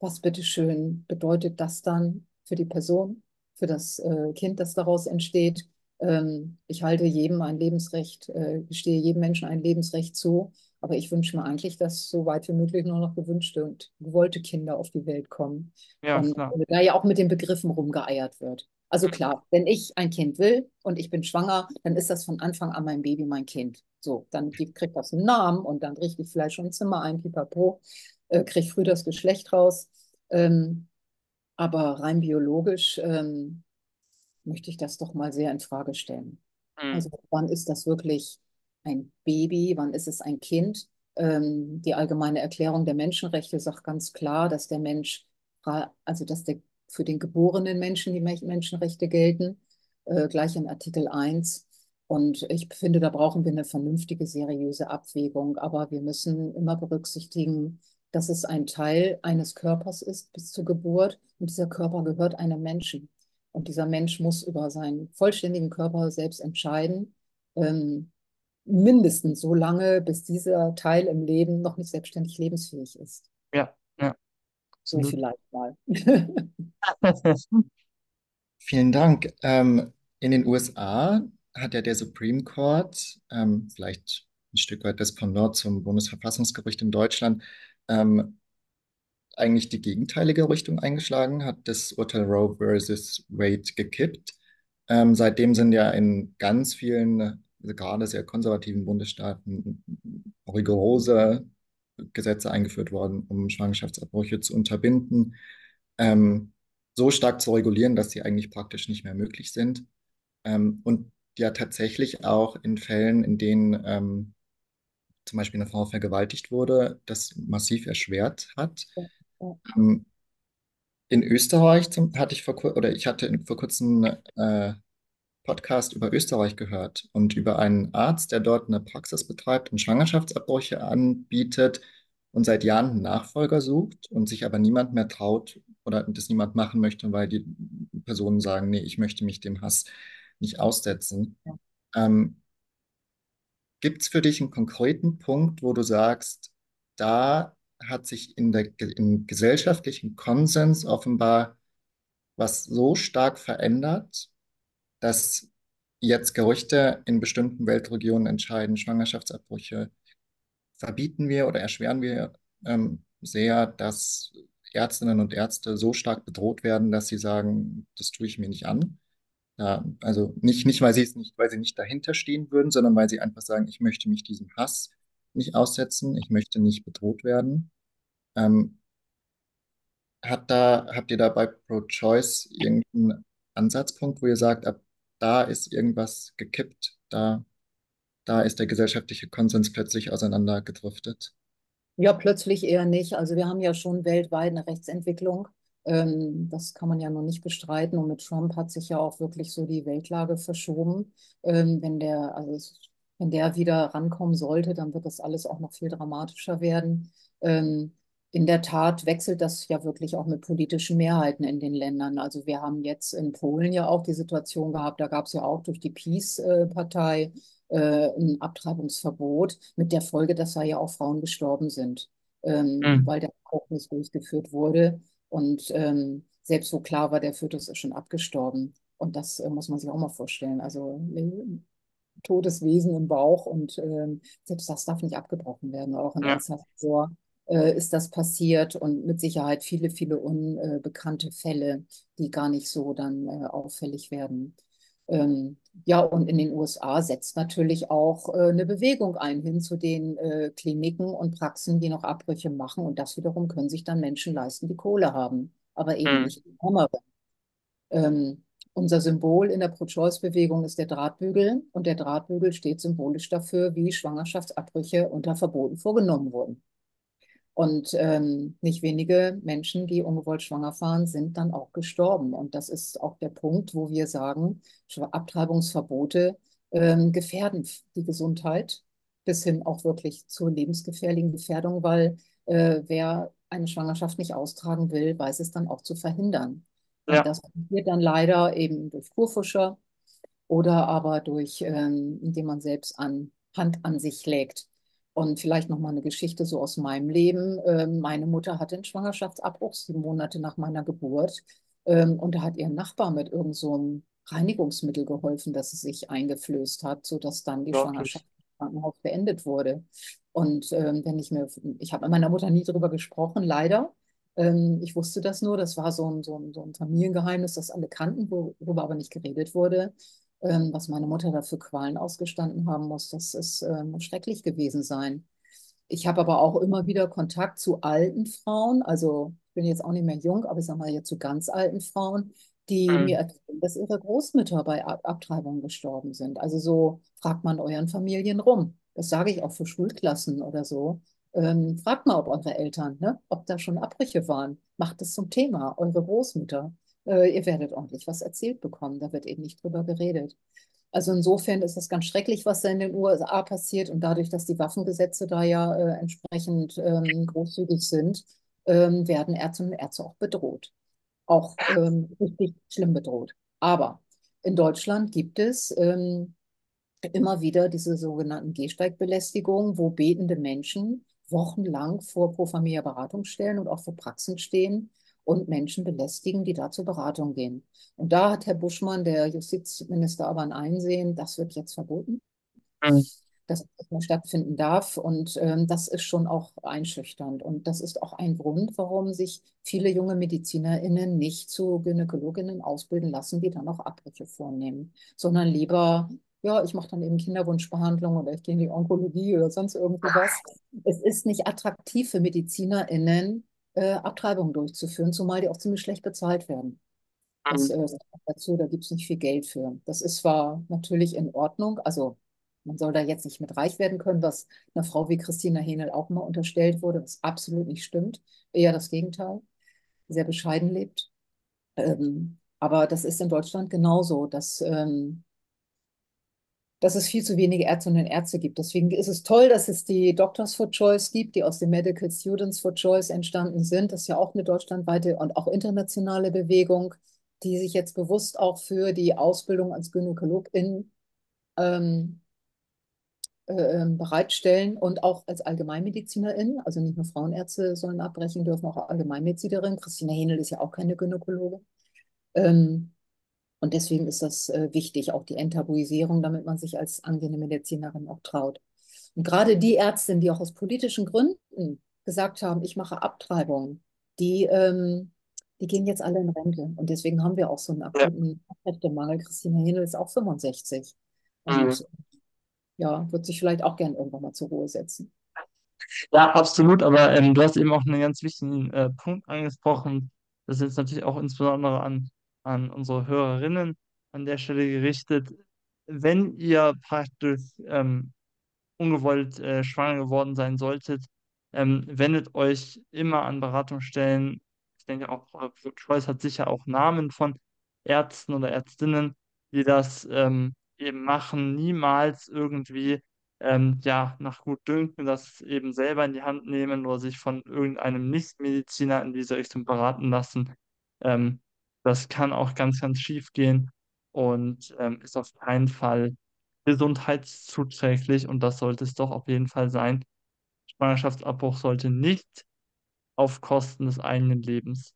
was bitteschön bedeutet das dann für die Person, für das äh, Kind, das daraus entsteht? Ähm, ich halte jedem ein Lebensrecht, äh, gestehe jedem Menschen ein Lebensrecht zu, aber ich wünsche mir eigentlich, dass so weit wie möglich nur noch gewünschte und gewollte Kinder auf die Welt kommen. ja, Und klar. da ja auch mit den Begriffen rumgeeiert wird. Also Mhm. klar, wenn ich ein Kind will und ich bin schwanger, dann ist das von Anfang an mein Baby, mein Kind. So, dann kriegt das einen Namen und dann richte ich vielleicht schon ein Zimmer ein, pipapo, äh, kriege früh das Geschlecht raus. Ähm, aber rein biologisch ähm, möchte ich das doch mal sehr in Frage stellen. Mhm. Also wann ist das wirklich ein Baby? Wann ist es ein Kind? Ähm, die allgemeine Erklärung der Menschenrechte sagt ganz klar, dass der Mensch, also dass der, für den geborenen Menschen die Menschenrechte gelten, äh, gleich in Artikel 1. Und ich finde, da brauchen wir eine vernünftige, seriöse Abwägung. Aber wir müssen immer berücksichtigen, dass es ein Teil eines Körpers ist bis zur Geburt. Und dieser Körper gehört einem Menschen. Und dieser Mensch muss über seinen vollständigen Körper selbst entscheiden, ähm, mindestens so lange, bis dieser Teil im Leben noch nicht selbstständig lebensfähig ist. Ja, ja, So absolut. vielleicht mal. Vielen Dank. Ähm, in den USA hat ja der Supreme Court, ähm, vielleicht ein Stück weit das Pendant zum Bundesverfassungsgericht in Deutschland, ähm, eigentlich die gegenteilige Richtung eingeschlagen, hat das Urteil Roe versus Wade gekippt. Ähm, seitdem sind ja in ganz vielen, gerade sehr konservativen Bundesstaaten, rigorose Gesetze eingeführt worden, um Schwangerschaftsabbrüche zu unterbinden, ähm, so stark zu regulieren, dass sie eigentlich praktisch nicht mehr möglich sind. Ähm, und ja tatsächlich auch in Fällen, in denen ähm, zum Beispiel eine Frau vergewaltigt wurde, das massiv erschwert hat. Ähm, in Österreich zum, hatte ich vor kur- oder ich hatte vor kurzem äh, Podcast über Österreich gehört und über einen Arzt, der dort eine Praxis betreibt und Schwangerschaftsabbrüche anbietet und seit Jahren einen Nachfolger sucht und sich aber niemand mehr traut oder das niemand machen möchte, weil die Personen sagen, nee, ich möchte mich dem Hass nicht aussetzen. Ja. Ähm, Gibt es für dich einen konkreten Punkt, wo du sagst, da hat sich in der, im gesellschaftlichen Konsens offenbar was so stark verändert, dass jetzt Gerüchte in bestimmten Weltregionen entscheiden, Schwangerschaftsabbrüche verbieten wir oder erschweren wir ähm, sehr, dass Ärztinnen und Ärzte so stark bedroht werden, dass sie sagen, das tue ich mir nicht an. Ja, also nicht, nicht, weil sie es nicht, weil sie nicht dahinter stehen würden, sondern weil sie einfach sagen, ich möchte mich diesem Hass nicht aussetzen, ich möchte nicht bedroht werden. Ähm, hat da, habt ihr da bei Pro-Choice irgendeinen Ansatzpunkt, wo ihr sagt, ab da ist irgendwas gekippt, da, da ist der gesellschaftliche Konsens plötzlich auseinandergedriftet? Ja, plötzlich eher nicht. Also wir haben ja schon weltweit eine Rechtsentwicklung. Ähm, das kann man ja noch nicht bestreiten. Und mit Trump hat sich ja auch wirklich so die Weltlage verschoben. Ähm, wenn der, also es, wenn der wieder rankommen sollte, dann wird das alles auch noch viel dramatischer werden. Ähm, in der Tat wechselt das ja wirklich auch mit politischen Mehrheiten in den Ländern. Also wir haben jetzt in Polen ja auch die Situation gehabt, da gab es ja auch durch die PiS-Partei äh, ein Abtreibungsverbot mit der Folge, dass da ja auch Frauen gestorben sind, ähm, Mhm. weil der Abbruch nicht durchgeführt wurde. Und ähm, selbst wo klar war, der Fötus ist schon abgestorben. Und das äh, muss man sich auch mal vorstellen. Also äh, totes Wesen im Bauch und ähm, selbst das darf nicht abgebrochen werden. Auch in Ja, Salvador äh, ist das passiert und mit Sicherheit viele, viele unbekannte Fälle, die gar nicht so dann äh, auffällig werden. Ähm, ja, und in den USA setzt natürlich auch äh, eine Bewegung ein hin zu den äh, Kliniken und Praxen, die noch Abbrüche machen. Und das wiederum können sich dann Menschen leisten, die Kohle haben, aber eben Mhm. nicht die Ärmeren. Ähm, unser Symbol in der Pro-Choice-Bewegung ist der Drahtbügel und der Drahtbügel steht symbolisch dafür, wie Schwangerschaftsabbrüche unter Verboten vorgenommen wurden. Und ähm, nicht wenige Menschen, die ungewollt schwanger waren, sind dann auch gestorben. Und das ist auch der Punkt, wo wir sagen, Abtreibungsverbote ähm, gefährden die Gesundheit bis hin auch wirklich zur lebensgefährlichen Gefährdung, weil äh, wer eine Schwangerschaft nicht austragen will, weiß es dann auch zu verhindern. Ja. das passiert dann leider eben durch Kurfuscher oder aber durch, ähm, indem man selbst an, Hand an sich legt. Und vielleicht noch mal eine Geschichte so aus meinem Leben. Ähm, meine Mutter hatte einen Schwangerschaftsabbruch sieben Monate nach meiner Geburt. Ähm, und da hat ihr Nachbar mit irgendeinem so Reinigungsmittel geholfen, das sie sich eingeflößt hat, sodass dann die Wirklich? Schwangerschaft im Krankenhaus beendet wurde. Und ähm, wenn ich mir, ich habe mit meiner Mutter nie darüber gesprochen, leider. Ähm, ich wusste das nur, das war so ein, so, ein, so ein Familiengeheimnis, das alle kannten, worüber aber nicht geredet wurde. Ähm, was meine Mutter da für Qualen ausgestanden haben muss, das ist ähm, schrecklich gewesen sein. Ich habe aber auch immer wieder Kontakt zu alten Frauen, also ich bin jetzt auch nicht mehr jung, aber ich sage mal jetzt zu ganz alten Frauen, die mhm. mir erzählen, dass ihre Großmütter bei Ab Abtreibung gestorben sind. Also so fragt man euren Familien rum. Das sage ich auch für Schulklassen oder so. Ähm, fragt mal, ob eure Eltern, ne, ob da schon Abbrüche waren. Macht es zum Thema, eure Großmütter. Äh, ihr werdet ordentlich was erzählt bekommen. Da wird eben nicht drüber geredet. Also insofern ist das ganz schrecklich, was da in den USA passiert. Und dadurch, dass die Waffengesetze da ja äh, entsprechend ähm, großzügig sind, ähm, werden Ärzte und Ärzte auch bedroht. Auch ähm, richtig schlimm bedroht. Aber in Deutschland gibt es ähm, immer wieder diese sogenannten Gehsteigbelästigungen, wo betende Menschen wochenlang vor Pro Familia Beratungsstellen und auch vor Praxen stehen und Menschen belästigen, die da zur Beratung gehen. Und da hat Herr Buschmann, der Justizminister, aber ein Einsehen, das wird jetzt verboten. Mhm. Dass das mehr stattfinden darf. Und ähm, das ist schon auch einschüchternd. Und das ist auch ein Grund, warum sich viele junge MedizinerInnen nicht zu Gynäkologinnen ausbilden lassen, die dann auch Abbrüche vornehmen, sondern lieber ja, ich mache dann eben Kinderwunschbehandlung oder ich gehe in die Onkologie oder sonst irgendwas. Es ist nicht attraktiv für MedizinerInnen, äh, Abtreibungen durchzuführen, zumal die auch ziemlich schlecht bezahlt werden. Das mhm. äh, dazu, da gibt es nicht viel Geld für. Das ist zwar natürlich in Ordnung, also man soll da jetzt nicht mit reich werden können, was einer Frau wie Christina Henel auch mal unterstellt wurde, was absolut nicht stimmt. Eher das Gegenteil. Sehr bescheiden lebt. Ähm, aber das ist in Deutschland genauso, dass ähm, dass es viel zu wenige Ärztinnen und Ärzte gibt. Deswegen ist es toll, dass es die Doctors for Choice gibt, die aus den Medical Students for Choice entstanden sind. Das ist ja auch eine deutschlandweite und auch internationale Bewegung, die sich jetzt bewusst auch für die Ausbildung als Gynäkologin ähm, äh, ähm, bereitstellen und auch als Allgemeinmedizinerin. Also nicht nur Frauenärzte sollen abbrechen dürfen, auch Allgemeinmedizinerin. Christine Henel ist ja auch keine Gynäkologin. Ähm, und deswegen ist das äh, wichtig, auch die Enttabuisierung, damit man sich als angehende Medizinerin auch traut. Und gerade die Ärztinnen, die auch aus politischen Gründen gesagt haben, ich mache Abtreibung, die, ähm, die gehen jetzt alle in Rente. Und deswegen haben wir auch so einen akuten Kräftemangel. Christine Henel ist auch 65. Und mhm. ja, wird sich vielleicht auch gern irgendwann mal zur Ruhe setzen. Ja, absolut. Aber ähm, du hast eben auch einen ganz wichtigen äh, Punkt angesprochen. Das ist jetzt natürlich auch insbesondere an an unsere Hörerinnen an der Stelle gerichtet. Wenn ihr praktisch ähm, ungewollt äh, schwanger geworden sein solltet, ähm, wendet euch immer an Beratungsstellen. Ich denke auch, äh, Choice hat sicher auch Namen von Ärzten oder Ärztinnen, die das ähm, eben machen. Niemals irgendwie ähm, ja, nach Gutdünken das eben selber in die Hand nehmen oder sich von irgendeinem Nichtmediziner in diese Richtung beraten lassen. Ähm, das kann auch ganz, ganz schief gehen und ähm, ist auf keinen Fall gesundheitszuträglich und das sollte es doch auf jeden Fall sein. Schwangerschaftsabbruch sollte nicht auf Kosten des eigenen Lebens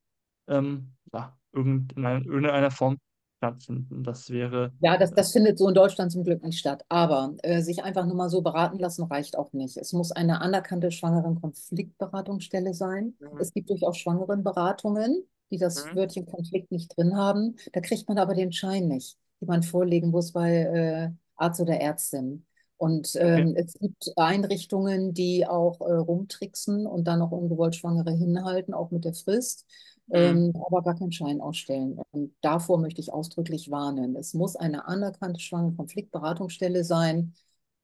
ähm, ja, in irgendeiner Form stattfinden. Das wäre. Ja, das, das findet so in Deutschland zum Glück nicht statt. Aber äh, sich einfach nur mal so beraten lassen reicht auch nicht. Es muss eine anerkannte Schwangeren-Konfliktberatungsstelle sein. Mhm. Es gibt durchaus Schwangerenberatungen die das mhm. Wörtchen Konflikt nicht drin haben. Da kriegt man aber den Schein nicht, den man vorlegen muss bei äh, Arzt oder Ärztin. Und ähm, okay. es gibt Einrichtungen, die auch äh, rumtricksen und dann auch ungewollt Schwangere hinhalten, auch mit der Frist. ähm, aber gar keinen Schein ausstellen. Und davor möchte ich ausdrücklich warnen. Es muss eine anerkannte Schwangerenkonfliktberatungsstelle sein.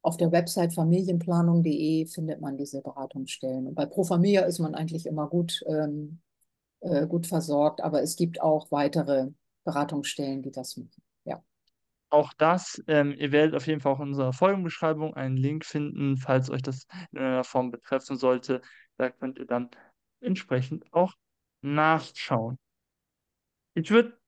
Auf der Website familienplanung.de findet man diese Beratungsstellen. Und bei Pro Familia ist man eigentlich immer gut, ähm, äh, gut versorgt, aber es gibt auch weitere Beratungsstellen, die das machen. Ja. Auch das, ähm, ihr werdet auf jeden Fall auch in unserer Folgenbeschreibung einen Link finden, falls euch das in einer Form betreffen sollte. Da könnt ihr dann entsprechend auch nachschauen. Ich würde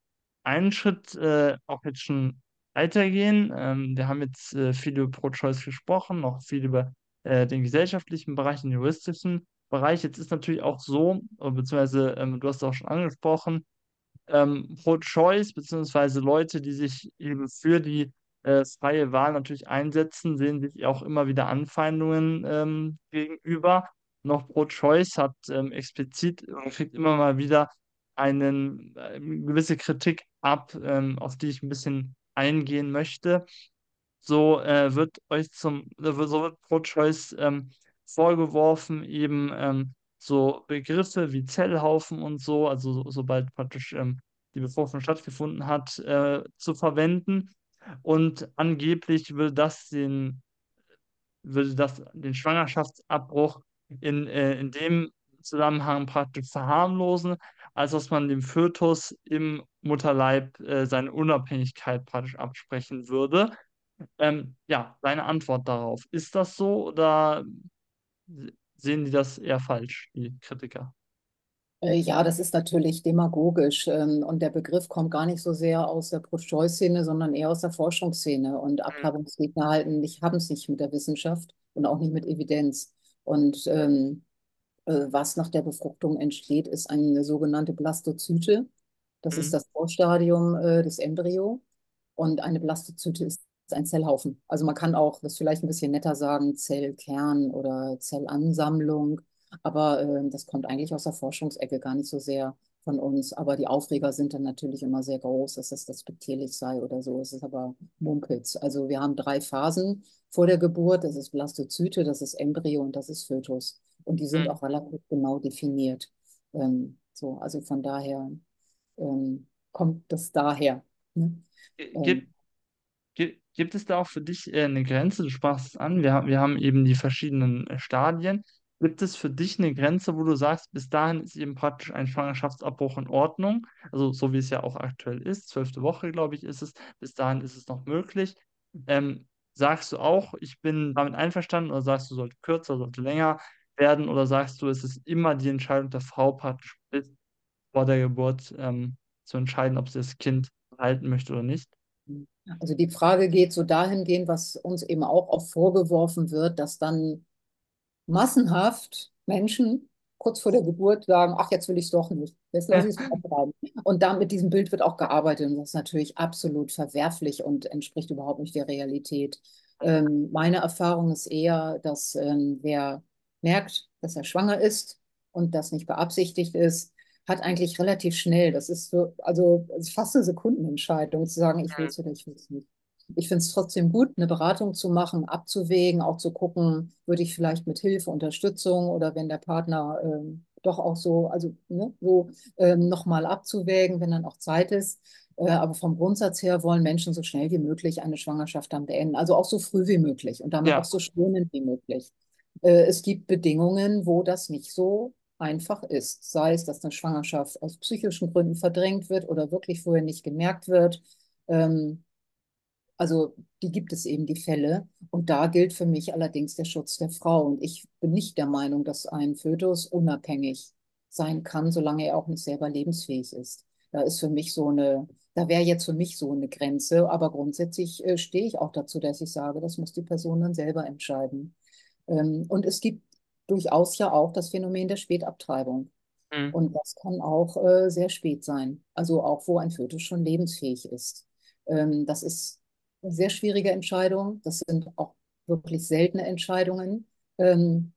einen Schritt äh, auch jetzt schon weitergehen. Ähm, wir haben jetzt äh, viel über Pro-Choice gesprochen, noch viel über äh, den gesellschaftlichen Bereich, den juristischen Bereich. Jetzt ist natürlich auch so, beziehungsweise ähm, du hast es auch schon angesprochen, ähm, Pro-Choice, beziehungsweise Leute, die sich eben für die äh, freie Wahl natürlich einsetzen, sehen sich auch immer wieder Anfeindungen ähm, gegenüber. Noch Pro-Choice hat ähm, explizit und kriegt immer mal wieder einen, äh, gewisse Kritik ab, ähm, auf die ich ein bisschen eingehen möchte. So äh, wird euch zum, so wird Pro-Choice ähm, vorgeworfen, eben ähm, so Begriffe wie Zellhaufen und so, also so, sobald praktisch ähm, die Befruchtung stattgefunden hat, äh, zu verwenden. Und angeblich würde das den, würde das den Schwangerschaftsabbruch in, äh, in dem Zusammenhang praktisch verharmlosen, als dass man dem Fötus im Mutterleib äh, seine Unabhängigkeit praktisch absprechen würde. Ähm, ja, deine Antwort darauf. Ist das so oder sehen die das eher falsch, die Kritiker? Äh, ja, das ist natürlich demagogisch ähm, und der Begriff kommt gar nicht so sehr aus der Pro-Choice-Szene, sondern eher aus der Forschungsszene. Und Mhm. Abtreibungsgegner halten nicht, haben es nicht mit der Wissenschaft und auch nicht mit Evidenz. Und ähm, äh, was nach der Befruchtung entsteht, ist eine sogenannte Blastozyte. Das ist Mhm. das Vorstadium äh, des Embryo. Und eine Blastozyte ist ein Zellhaufen. Also man kann auch das vielleicht ein bisschen netter sagen, Zellkern oder Zellansammlung. Aber äh, das kommt eigentlich aus der Forschungsecke, gar nicht so sehr von uns. Aber die Aufreger sind dann natürlich immer sehr groß, dass das despektierlich sei oder so. Es ist aber Mumpitz. Also wir haben drei Phasen vor der Geburt. Das ist Blastozyte, das ist Embryo und das ist Fötus. Und die sind Mhm. auch relativ genau definiert. Ähm, so, also von daher ähm, kommt das daher. Ne? Gibt, Ähm, Gibt es da auch für dich äh, eine Grenze? Du sprachst es an, wir, wir haben eben die verschiedenen äh, Stadien. Gibt es für dich eine Grenze, wo du sagst, bis dahin ist eben praktisch ein Schwangerschaftsabbruch in Ordnung? Also so wie es ja auch aktuell ist, zwölfte Woche, glaube ich, ist es. Bis dahin ist es noch möglich. Ähm, sagst du auch, ich bin damit einverstanden oder sagst du, sollte kürzer, sollte länger werden oder sagst du, es ist immer die Entscheidung der Frau praktisch bis vor der Geburt ähm, zu entscheiden, ob sie das Kind halten möchte oder nicht? Also die Frage geht so dahingehend, was uns eben auch oft vorgeworfen wird, dass dann massenhaft Menschen kurz vor der Geburt sagen, ach, jetzt will ich es doch nicht, jetzt lasse ich es mal bleiben. Und da mit diesem Bild wird auch gearbeitet und das ist natürlich absolut verwerflich und entspricht überhaupt nicht der Realität. Ähm, meine Erfahrung ist eher, dass ähm, wer merkt, dass er schwanger ist und das nicht beabsichtigt ist, hat eigentlich relativ schnell, das ist so, also fast eine Sekundenentscheidung zu sagen, ich will es oder ich will es nicht. Ich finde es trotzdem gut, eine Beratung zu machen, abzuwägen, auch zu gucken, würde ich vielleicht mit Hilfe, Unterstützung oder wenn der Partner ähm, doch auch so, also ne, so ähm, nochmal abzuwägen, wenn dann auch Zeit ist. Äh, aber vom Grundsatz her wollen Menschen so schnell wie möglich eine Schwangerschaft dann beenden, also auch so früh wie möglich und damit Ja. auch so schonend wie möglich. Äh, es gibt Bedingungen, wo das nicht so einfach ist. Sei es, dass eine Schwangerschaft aus psychischen Gründen verdrängt wird oder wirklich vorher nicht gemerkt wird. Ähm, also die gibt es eben, die Fälle. Und da gilt für mich allerdings der Schutz der Frau. Und ich bin nicht der Meinung, dass ein Fötus unabhängig sein kann, solange er auch nicht selber lebensfähig ist. Da ist für mich so eine, da wäre jetzt für mich so eine Grenze. Aber grundsätzlich äh, stehe ich auch dazu, dass ich sage, das muss die Person dann selber entscheiden. Ähm, und es gibt durchaus ja auch das Phänomen der Spätabtreibung. Mhm. Und das kann auch äh, sehr spät sein. Also auch, wo ein Fötus schon lebensfähig ist. Ähm, das ist eine sehr schwierige Entscheidung. Das sind auch wirklich seltene Entscheidungen. Ähm,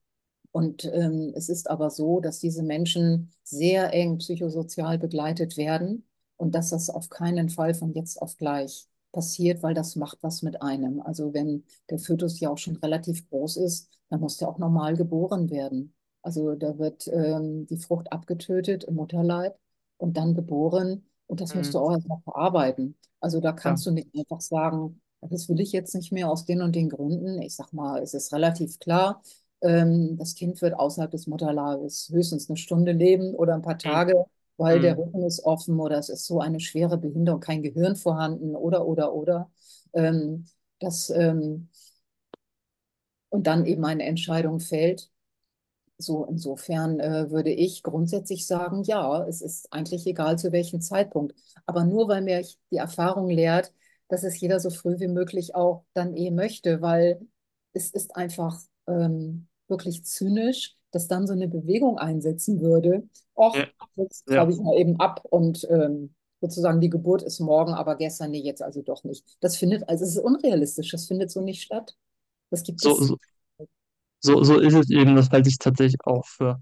und ähm, es ist aber so, dass diese Menschen sehr eng psychosozial begleitet werden und dass das auf keinen Fall von jetzt auf gleich passiert, weil das macht was mit einem. Also wenn der Fötus ja auch schon relativ groß ist, dann muss der auch normal geboren werden. Also da wird ähm, die Frucht abgetötet im Mutterleib und dann geboren. Und das musst du Mhm. auch erstmal verarbeiten. Also da Ja. kannst du nicht einfach sagen, das will ich jetzt nicht mehr aus den und den Gründen. Ich sag mal, es ist relativ klar, ähm, das Kind wird außerhalb des Mutterleibes höchstens eine Stunde leben oder ein paar Mhm. Tage, weil der Mhm. Rücken ist offen oder es ist so eine schwere Behinderung, kein Gehirn vorhanden oder, oder, oder. Ähm, das, ähm, und dann eben eine Entscheidung fällt. So, insofern äh, würde ich grundsätzlich sagen, ja, es ist eigentlich egal zu welchem Zeitpunkt. Aber nur weil mir die Erfahrung lehrt, dass es jeder so früh wie möglich auch dann eh möchte, weil es ist einfach ähm, wirklich zynisch, dass dann so eine Bewegung einsetzen würde. Och, Ja. jetzt Ja. treibe ich mal eben ab und ähm, sozusagen die Geburt ist morgen, aber gestern, nee, jetzt also doch nicht. Das findet, also es ist unrealistisch, das findet so nicht statt. Das gibt So, es. so, so, so ist es eben. Das halte ich tatsächlich auch für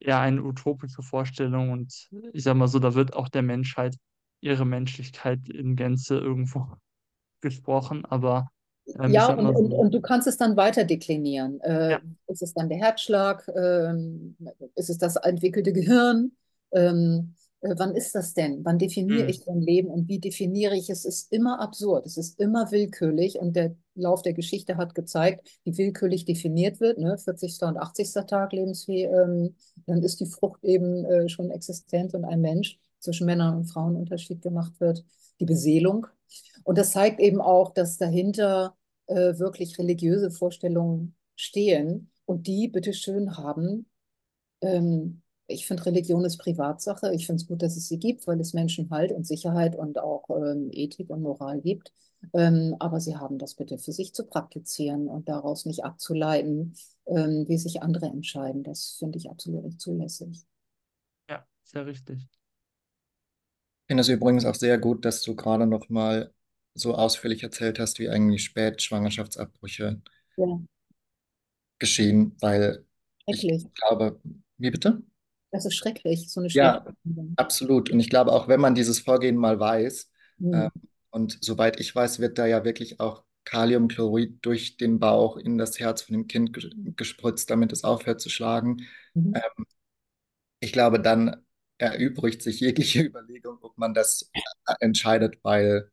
eher eine utopische Vorstellung. Und ich sag mal so, da wird auch der Menschheit ihre Menschlichkeit in Gänze irgendwo gesprochen. Aber ähm, Ja, und, und, und du kannst es dann weiter deklinieren. Äh, ja, ist es dann der Herzschlag? Ähm, ist es das entwickelte Gehirn? Ähm, äh, wann ist das denn? Wann definiere hm, ich mein Leben und wie definiere ich es? Es ist immer absurd, es ist immer willkürlich und der Lauf der Geschichte hat gezeigt, wie willkürlich definiert wird, ne? 40. und 80. Tag Lebensfähig, ähm, dann ist die Frucht eben äh, schon existent und ein Mensch zwischen Männern und Frauen Unterschied gemacht wird. Die Beseelung. Und das zeigt eben auch, dass dahinter äh, wirklich religiöse Vorstellungen stehen und die bitteschön haben. Ähm, ich finde, Religion ist Privatsache. Ich finde es gut, dass es sie gibt, weil es Menschen Halt und Sicherheit und auch ähm, Ethik und Moral gibt. Ähm, aber sie haben das bitte für sich zu praktizieren und daraus nicht abzuleiten, ähm, wie sich andere entscheiden. Das finde ich absolut nicht zulässig. ja, sehr richtig. Ich finde es übrigens auch sehr gut, dass du gerade noch mal so ausführlich erzählt hast, wie eigentlich spät Schwangerschaftsabbrüche Ja, geschehen, weil ich schrecklich. glaube, wie bitte? Das ist schrecklich, so eine Ja, absolut. Und ich glaube, auch wenn man dieses Vorgehen mal weiß, ähm, Hm. und soweit ich weiß, wird da ja wirklich auch Kaliumchlorid durch den Bauch in das Herz von dem Kind ges- gespritzt, damit es aufhört zu schlagen. Mhm. Ähm, ich glaube, dann erübrigt sich jegliche Überlegung, ob man das äh, entscheidet, weil,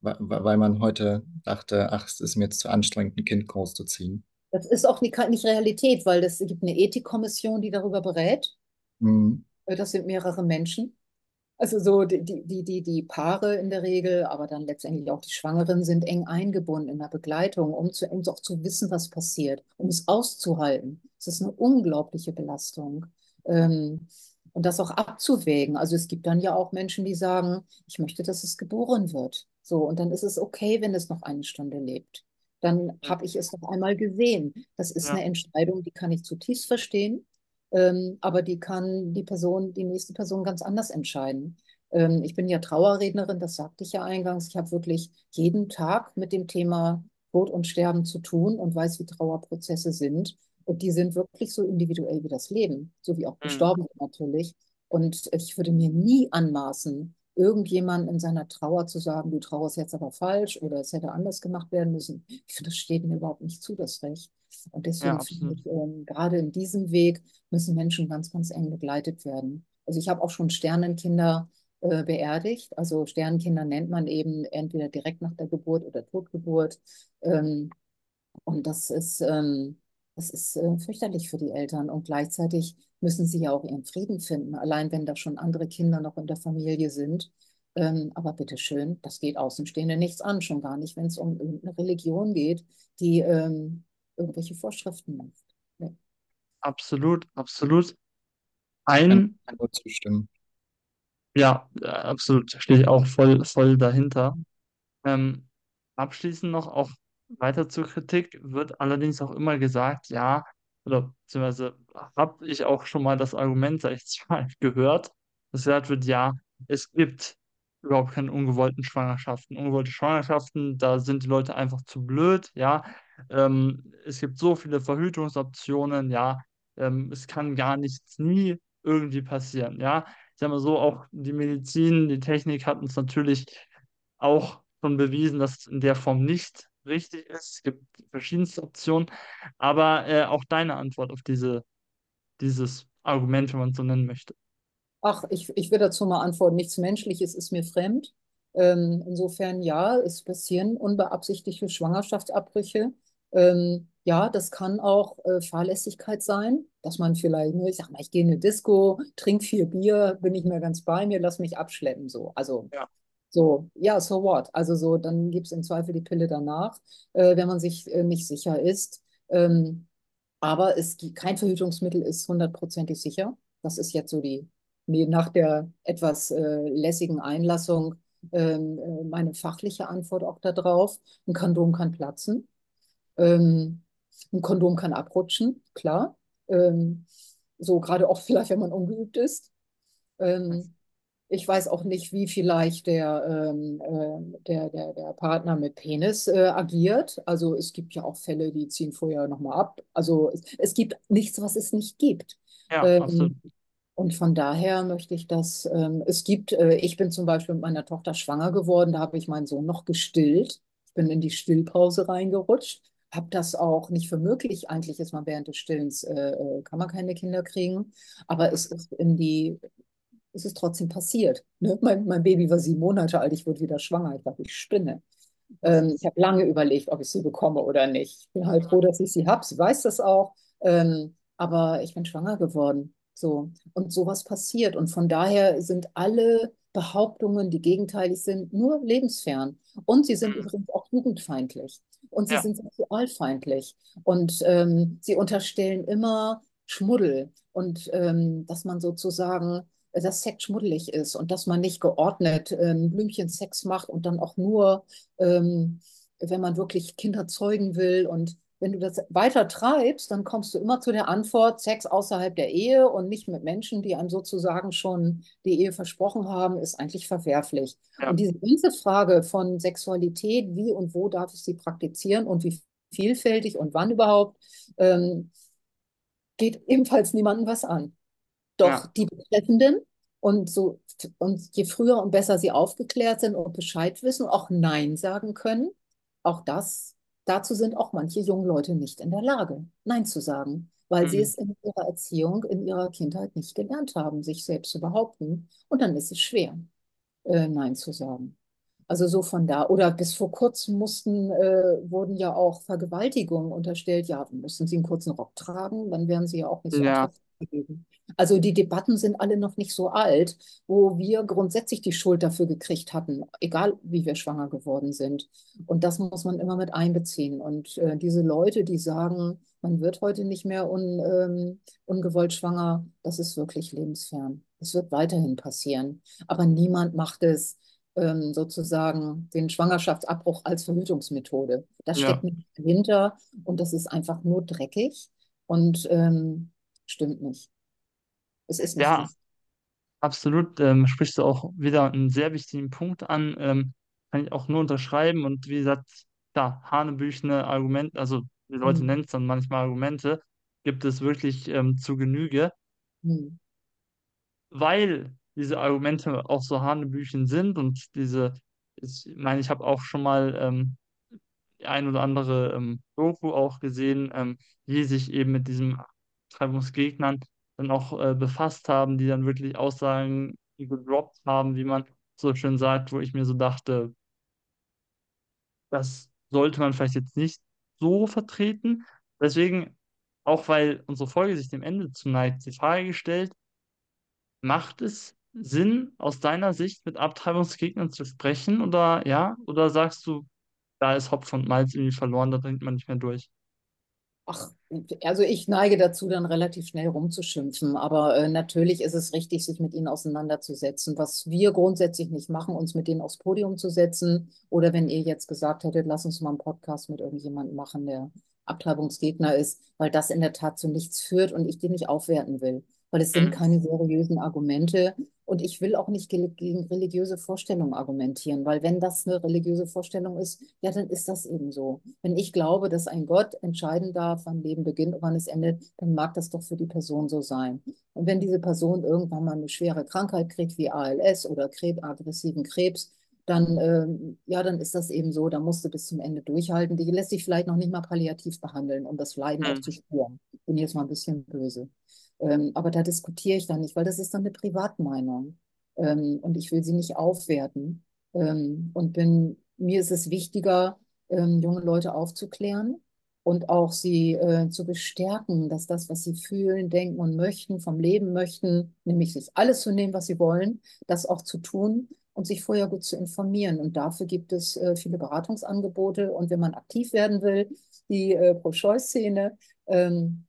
weil man heute dachte, ach, es ist mir jetzt zu anstrengend, ein Kind großzuziehen. Das ist auch nicht Realität, weil es gibt eine Ethikkommission, die darüber berät. Mhm. Äh, Das sind mehrere Menschen. Also so die, die, die, die Paare in der Regel, aber dann letztendlich auch die Schwangeren sind eng eingebunden in der Begleitung, um, zu, um auch zu wissen, was passiert, um es auszuhalten. Es ist eine unglaubliche Belastung. Ähm, und das auch abzuwägen. Also es gibt dann ja auch Menschen, die sagen, ich möchte, dass es geboren wird. So, und dann ist es okay, wenn es noch eine Stunde lebt. Dann habe ich es noch einmal gesehen. Das ist Ja, eine Entscheidung, die kann ich zutiefst verstehen. Ähm, aber die kann die Person, die nächste Person ganz anders entscheiden. Ähm, ich bin ja Trauerrednerin, das sagte ich ja eingangs. Ich habe wirklich jeden Tag mit dem Thema Tod und Sterben zu tun und weiß, wie Trauerprozesse sind. Und die sind wirklich so individuell wie das Leben, so wie auch hm, Bestorbene natürlich. Und ich würde mir nie anmaßen, irgendjemand in seiner Trauer zu sagen, du trauerst jetzt aber falsch oder es hätte anders gemacht werden müssen. Ich finde, das steht mir überhaupt nicht zu, das Recht. Und ja, deswegen finde absolut. ich, ähm, gerade in diesem Weg müssen Menschen ganz, ganz eng begleitet werden. Also ich habe auch schon Sternenkinder äh, beerdigt. Also Sternenkinder nennt man eben entweder direkt nach der Geburt oder Totgeburt. Ähm, und das ist, ähm, das ist äh, fürchterlich für die Eltern. Und gleichzeitig müssen sie ja auch ihren Frieden finden, allein wenn da schon andere Kinder noch in der Familie sind. Ähm, aber bitteschön, das geht Außenstehende nichts an, schon gar nicht, wenn es um irgendeine Religion geht, die ähm, irgendwelche Vorschriften macht. Ja. Absolut, absolut. Kann Ein, ich nur zustimmen. ja, äh, absolut, stehe ich auch voll, voll dahinter. Ähm, abschließend noch auch weiter zur Kritik wird allerdings auch immer gesagt, ja, oder beziehungsweise habe ich auch schon mal das Argument, sag ich jetzt mal, gehört, dass gesagt wird, ja, es gibt überhaupt keine ungewollten Schwangerschaften. Ungewollte Schwangerschaften, da sind die Leute einfach zu blöd, ja. Ähm, es gibt so viele Verhütungsoptionen, ja. Ähm, es kann gar nichts nie irgendwie passieren, ja. Ich sag mal so, auch die Medizin, die Technik hat uns natürlich auch schon bewiesen, dass es in der Form nicht richtig ist. Es gibt verschiedenste Optionen, aber äh, auch deine Antwort auf diese, dieses Argument, wenn man es so nennen möchte. Ach, ich, ich will dazu mal antworten, nichts Menschliches ist mir fremd. Ähm, insofern ja, es passieren unbeabsichtigte Schwangerschaftsabbrüche. Ähm, ja, das kann auch äh, Fahrlässigkeit sein, dass man vielleicht, ne, ich sag mal, ich gehe in eine Disco, trinke vier Bier, bin nicht mehr ganz bei mir, lass mich abschleppen. So. Also Ja. so, ja, so what? Also so, dann gibt es im Zweifel die Pille danach, äh, wenn man sich äh, nicht sicher ist. Ähm, aber es, gibt- kein Verhütungsmittel ist hundertprozentig sicher. Das ist jetzt so die, nach der etwas äh, lässigen Einlassung ähm, äh, meine fachliche Antwort auch darauf. Ein Kondom kann platzen. Ähm, ein Kondom kann abrutschen, klar. Ähm, so gerade auch vielleicht, wenn man ungeübt ist. Ähm, ich weiß auch nicht, wie vielleicht der, ähm, äh, der, der, der Partner mit Penis äh, agiert. Also es gibt ja auch Fälle, die ziehen vorher nochmal ab. Also es, es gibt nichts, was es nicht gibt. Ja, absolut. Und von daher möchte ich das, ähm, es gibt, äh, ich bin zum Beispiel mit meiner Tochter schwanger geworden, da habe ich meinen Sohn noch gestillt. Ich bin in die Stillpause reingerutscht, habe das auch nicht für möglich. Eigentlich ist man während des Stillens, äh, äh, kann man keine Kinder kriegen, aber es ist in die, es ist trotzdem passiert. Ne? Mein, mein Baby war sieben Monate alt, ich wurde wieder schwanger, ich dachte, ich spinne. Ähm, ich habe lange überlegt, ob ich sie bekomme oder nicht. Ich bin halt froh, dass ich sie habe. Sie weiß das auch. Ähm, aber ich bin schwanger geworden. So. Und sowas passiert. Und von daher sind alle Behauptungen, die gegenteilig sind, nur lebensfern. Und sie sind Mhm. übrigens auch jugendfeindlich. Und sie Ja, sind sexualfeindlich. Und ähm, sie unterstellen immer Schmuddel. Und ähm, dass man sozusagen dass Sex schmuddelig ist und dass man nicht geordnet ähm, Blümchen-Sex macht und dann auch nur, ähm, wenn man wirklich Kinder zeugen will. Und wenn du das weiter treibst, dann kommst du immer zu der Antwort, Sex außerhalb der Ehe und nicht mit Menschen, die einem sozusagen schon die Ehe versprochen haben, ist eigentlich verwerflich. ja, Und diese ganze Frage von Sexualität, wie und wo darf ich sie praktizieren und wie vielfältig und wann überhaupt, ähm, geht ebenfalls niemandem was an. Doch ja, die Betreffenden und so, und je früher und besser sie aufgeklärt sind und Bescheid wissen auch Nein sagen können, auch das, dazu sind auch manche jungen Leute nicht in der Lage, Nein zu sagen, weil sie Mhm. es in ihrer Erziehung, in ihrer Kindheit nicht gelernt haben, sich selbst zu behaupten. Und dann ist es schwer, äh, Nein zu sagen. Also so von da. Oder bis vor kurzem mussten, äh, wurden ja auch Vergewaltigungen unterstellt. Ja, müssen Sie einen kurzen Rock tragen, dann wären Sie ja auch nicht so ja, attraktiv Also die Debatten sind alle noch nicht so alt, wo wir grundsätzlich die Schuld dafür gekriegt hatten, egal wie wir schwanger geworden sind. Und das muss man immer mit einbeziehen. Und äh, diese Leute, die sagen, man wird heute nicht mehr un, ähm, ungewollt schwanger, das ist wirklich lebensfern. Das wird weiterhin passieren. Aber niemand macht es ähm, sozusagen den Schwangerschaftsabbruch als Verhütungsmethode. Das ja, steckt nicht dahinter und das ist einfach nur dreckig und ähm, stimmt nicht. Es ist nicht ja, lustig. absolut. Ähm, sprichst du auch wieder einen sehr wichtigen Punkt an. Ähm, kann ich auch nur unterschreiben. Und wie gesagt, da hanebüchene Argumente, also die Leute Hm, nennen es dann manchmal Argumente, gibt es wirklich ähm, zu Genüge. hm, weil diese Argumente auch so Hanebüchen sind und diese, ich meine, ich habe auch schon mal ähm, die ein oder andere ähm, Doku auch gesehen, ähm, die sich eben mit diesen Abtreibungsgegnern dann auch äh, befasst haben, die dann wirklich Aussagen gedroppt haben, wie man so schön sagt, wo ich mir so dachte, das sollte man vielleicht jetzt nicht so vertreten. Deswegen, auch weil unsere Folge sich dem Ende zuneigt, die Frage gestellt, Macht es Sinn, aus deiner Sicht mit Abtreibungsgegnern zu sprechen oder ja? Oder sagst du, da ist Hopf und Malz irgendwie verloren, da dringt man nicht mehr durch? Ach, also ich neige dazu, dann relativ schnell rumzuschimpfen. Aber äh, natürlich ist es richtig, sich mit ihnen auseinanderzusetzen. Was wir grundsätzlich nicht machen, uns mit denen aufs Podium zu setzen. Oder wenn ihr jetzt gesagt hättet, lass uns mal einen Podcast mit irgendjemandem machen, der Abtreibungsgegner ist, weil das in der Tat zu nichts führt und ich den nicht aufwerten will. Weil es sind Mhm. keine seriösen Argumente. Und ich will auch nicht ge- gegen religiöse Vorstellungen argumentieren, weil wenn das eine religiöse Vorstellung ist, ja, dann ist das eben so. Wenn ich glaube, dass ein Gott entscheiden darf, wann Leben beginnt und wann es endet, dann mag das doch für die Person so sein. Und wenn diese Person irgendwann mal eine schwere Krankheit kriegt, wie ALS oder Krebs, aggressiven Krebs, dann, ähm, ja, dann ist das eben so, da musst du bis zum Ende durchhalten. Die lässt sich vielleicht noch nicht mal palliativ behandeln, um das Leiden auch Mhm. zu spüren. Bin jetzt mal ein bisschen böse. Ähm, aber da diskutiere ich dann nicht, weil das ist dann eine Privatmeinung. Ähm, und ich will sie nicht aufwerten. Ähm, und bin, mir ist es wichtiger, ähm, junge Leute aufzuklären und auch sie äh, zu bestärken, dass das, was sie fühlen, denken und möchten, vom Leben möchten, nämlich sich alles zu nehmen, was sie wollen, das auch zu tun und sich vorher gut zu informieren. Und dafür gibt es äh, viele Beratungsangebote. Und wenn man aktiv werden will, die äh, Pro-Choice-Szene, ähm,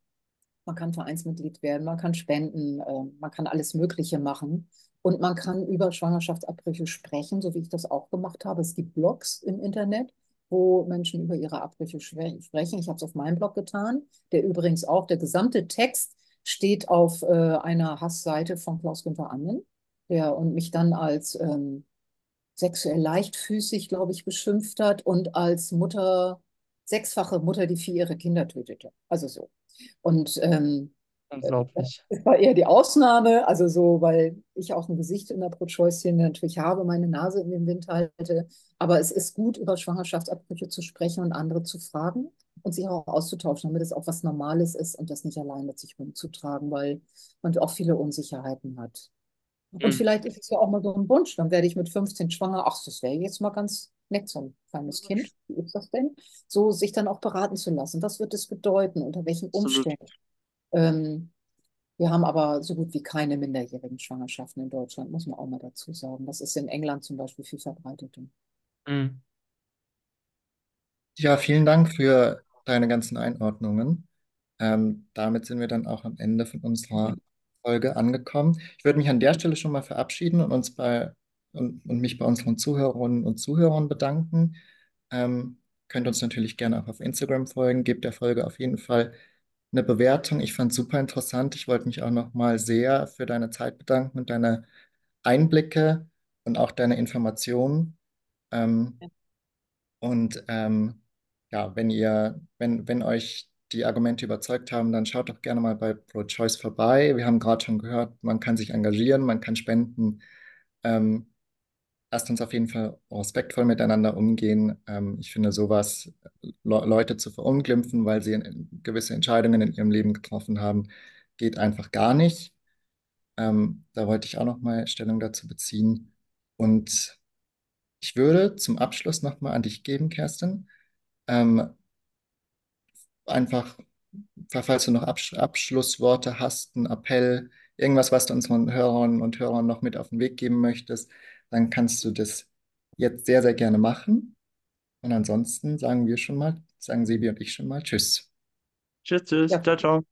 man kann Vereinsmitglied werden, man kann spenden, äh, man kann alles Mögliche machen. Und man kann über Schwangerschaftsabbrüche sprechen, so wie ich das auch gemacht habe. Es gibt Blogs im Internet, wo Menschen über ihre Abbrüche sprechen. Ich habe es auf meinem Blog getan, der übrigens auch, der gesamte Text steht auf äh, einer Hassseite von Klaus-Günther Annen, der und mich dann als ähm, sexuell leichtfüßig, glaube ich, beschimpft hat und als Mutter, sechsfache Mutter, die vier ihre Kinder tötete. Also so. Und ähm, Unglaublich. das war eher die Ausnahme, also so, weil ich auch ein Gesicht in der Pro-Choice-Szene natürlich habe, meine Nase in den Wind halte. Aber es ist gut, über Schwangerschaftsabbrüche zu sprechen und andere zu fragen und sich auch auszutauschen, damit es auch was Normales ist und das nicht allein mit sich rumzutragen, weil man auch viele Unsicherheiten hat. Und Mhm. vielleicht ist es ja auch mal so ein Wunsch, dann werde ich mit 15 schwanger. Ach, das wäre jetzt mal ganz nett, so ein kleines Kind. Wie ist das denn? So sich dann auch beraten zu lassen. Was wird es bedeuten? Unter welchen. Umständen? Ähm, wir haben aber so gut wie keine minderjährigen Schwangerschaften in Deutschland, muss man auch mal dazu sagen. Das ist in England zum Beispiel viel verbreiteter. Mhm. Ja, vielen Dank für deine ganzen Einordnungen. Ähm, damit sind wir dann auch am Ende von unserer Folge angekommen. Ich würde mich an der Stelle schon mal verabschieden und uns bei und, und mich bei unseren Zuhörerinnen und Zuhörern bedanken. Ähm, könnt uns natürlich gerne auch auf Instagram folgen. Gebt der Folge auf jeden Fall eine Bewertung. Ich fand es super interessant. Ich wollte mich auch noch mal sehr für deine Zeit bedanken und deine Einblicke und auch deine Informationen. Ähm, und ähm, ja, wenn ihr, wenn, wenn euch die Argumente überzeugt haben, dann schaut doch gerne mal bei ProChoice vorbei. Wir haben gerade schon gehört, man kann sich engagieren, man kann spenden. Ähm, lasst uns auf jeden Fall respektvoll miteinander umgehen. Ähm, ich finde, sowas, Le Leute zu verunglimpfen, weil sie gewisse Entscheidungen in ihrem Leben getroffen haben, geht einfach gar nicht. Ähm, da wollte ich auch noch mal Stellung dazu beziehen. Und ich würde zum Abschluss noch mal an dich geben, Kerstin. Ähm, einfach, falls du noch Absch Abschlussworte hast, einen Appell, irgendwas, was du unseren Hörern und Hörern noch mit auf den Weg geben möchtest, dann kannst du das jetzt sehr, sehr gerne machen. Und ansonsten sagen wir schon mal, sagen Sebi und ich schon mal Tschüss. Tschüss, tschüss. Ja. Ciao, ciao.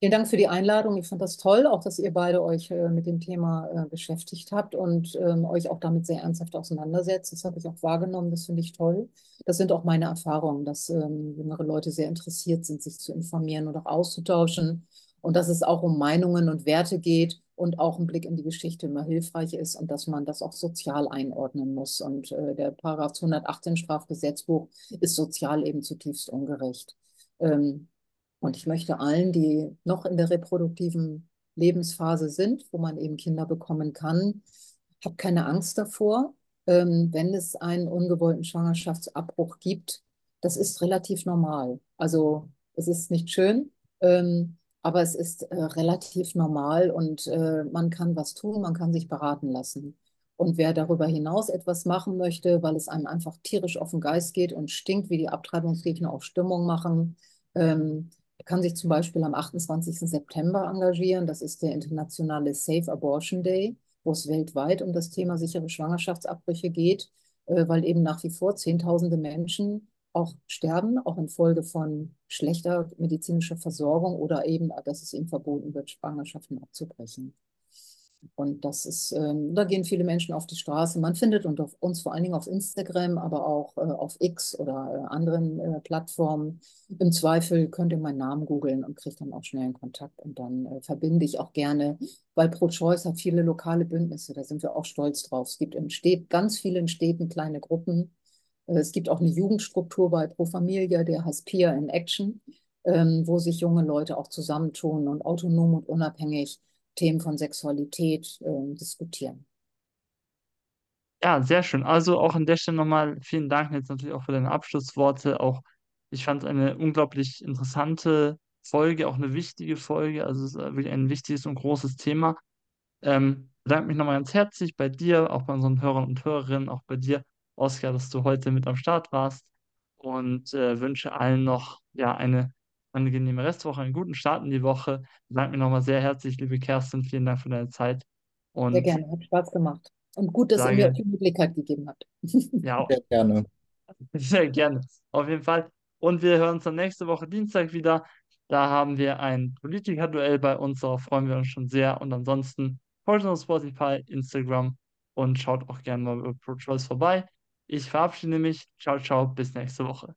Vielen Dank für die Einladung. Ich fand das toll, auch dass ihr beide euch äh, mit dem Thema äh, beschäftigt habt und ähm, euch auch damit sehr ernsthaft auseinandersetzt. Das habe ich auch wahrgenommen. Das finde ich toll. Das sind auch meine Erfahrungen, dass ähm, jüngere Leute sehr interessiert sind, sich zu informieren und auch auszutauschen. Und dass es auch um Meinungen und Werte geht und auch ein Blick in die Geschichte immer hilfreich ist und dass man das auch sozial einordnen muss. Und äh, der Paragraph 218 Strafgesetzbuch ist sozial eben zutiefst ungerecht. Ähm, und ich möchte allen, die noch in der reproduktiven Lebensphase sind, wo man eben Kinder bekommen kann, habt keine Angst davor, ähm, wenn es einen ungewollten Schwangerschaftsabbruch gibt. Das ist relativ normal. Also es ist nicht schön, ähm, aber es ist äh, relativ normal und äh, man kann was tun, man kann sich beraten lassen. Und wer darüber hinaus etwas machen möchte, weil es einem einfach tierisch auf den Geist geht und stinkt, wie die Abtreibungsgegner auch Stimmung machen, ähm, kann sich zum Beispiel am 28. September engagieren. Das ist der internationale Safe Abortion Day, wo es weltweit um das Thema sichere Schwangerschaftsabbrüche geht, äh, weil eben nach wie vor Zehntausende Menschen auch sterben, auch infolge von schlechter medizinischer Versorgung oder eben, dass es ihnen verboten wird, Schwangerschaften abzubrechen. Und das ist, ähm, da gehen viele Menschen auf die Straße. Man findet uns vor allen Dingen auf Instagram, aber auch äh, auf X oder äh, anderen äh, Plattformen. Im Zweifel könnt ihr meinen Namen googeln und kriegt dann auch schnell einen Kontakt. Und dann äh, verbinde ich auch gerne, weil Pro-Choice hat viele lokale Bündnisse, da sind wir auch stolz drauf. Es gibt in Städten, ganz vielen Städten kleine Gruppen. Äh, es gibt auch eine Jugendstruktur bei Pro Familia, der heißt Peer in Action, ähm, wo sich junge Leute auch zusammentun und autonom und unabhängig Themen von Sexualität äh, diskutieren. Ja, sehr schön. Also auch an der Stelle nochmal vielen Dank jetzt natürlich auch für deine Abschlussworte. Auch ich fand es eine unglaublich interessante Folge, auch eine wichtige Folge. Also es ist äh, wirklich ein wichtiges und großes Thema. Ähm, bedanke mich nochmal ganz herzlich bei dir, auch bei unseren Hörern und Hörerinnen, auch bei dir, Oskar, dass du heute mit am Start warst und äh, wünsche allen noch ja, eine angenehme Restwoche, einen guten Start in die Woche. Bedanke mich nochmal sehr herzlich, liebe Kerstin, vielen Dank für deine Zeit Sehr und gerne, hat Spaß gemacht. Und gut, dass ihr mir sage die Möglichkeit gegeben habt. ja, Sehr gerne. sehr gerne, auf jeden Fall. Und wir hören uns dann nächste Woche Dienstag wieder. Da haben wir ein Politiker-Duell bei uns, darauf freuen wir uns schon sehr. Und ansonsten folgt uns auf Spotify, Instagram und schaut auch gerne mal über ProChoice vorbei. Ich verabschiede mich. Ciao, ciao, bis nächste Woche.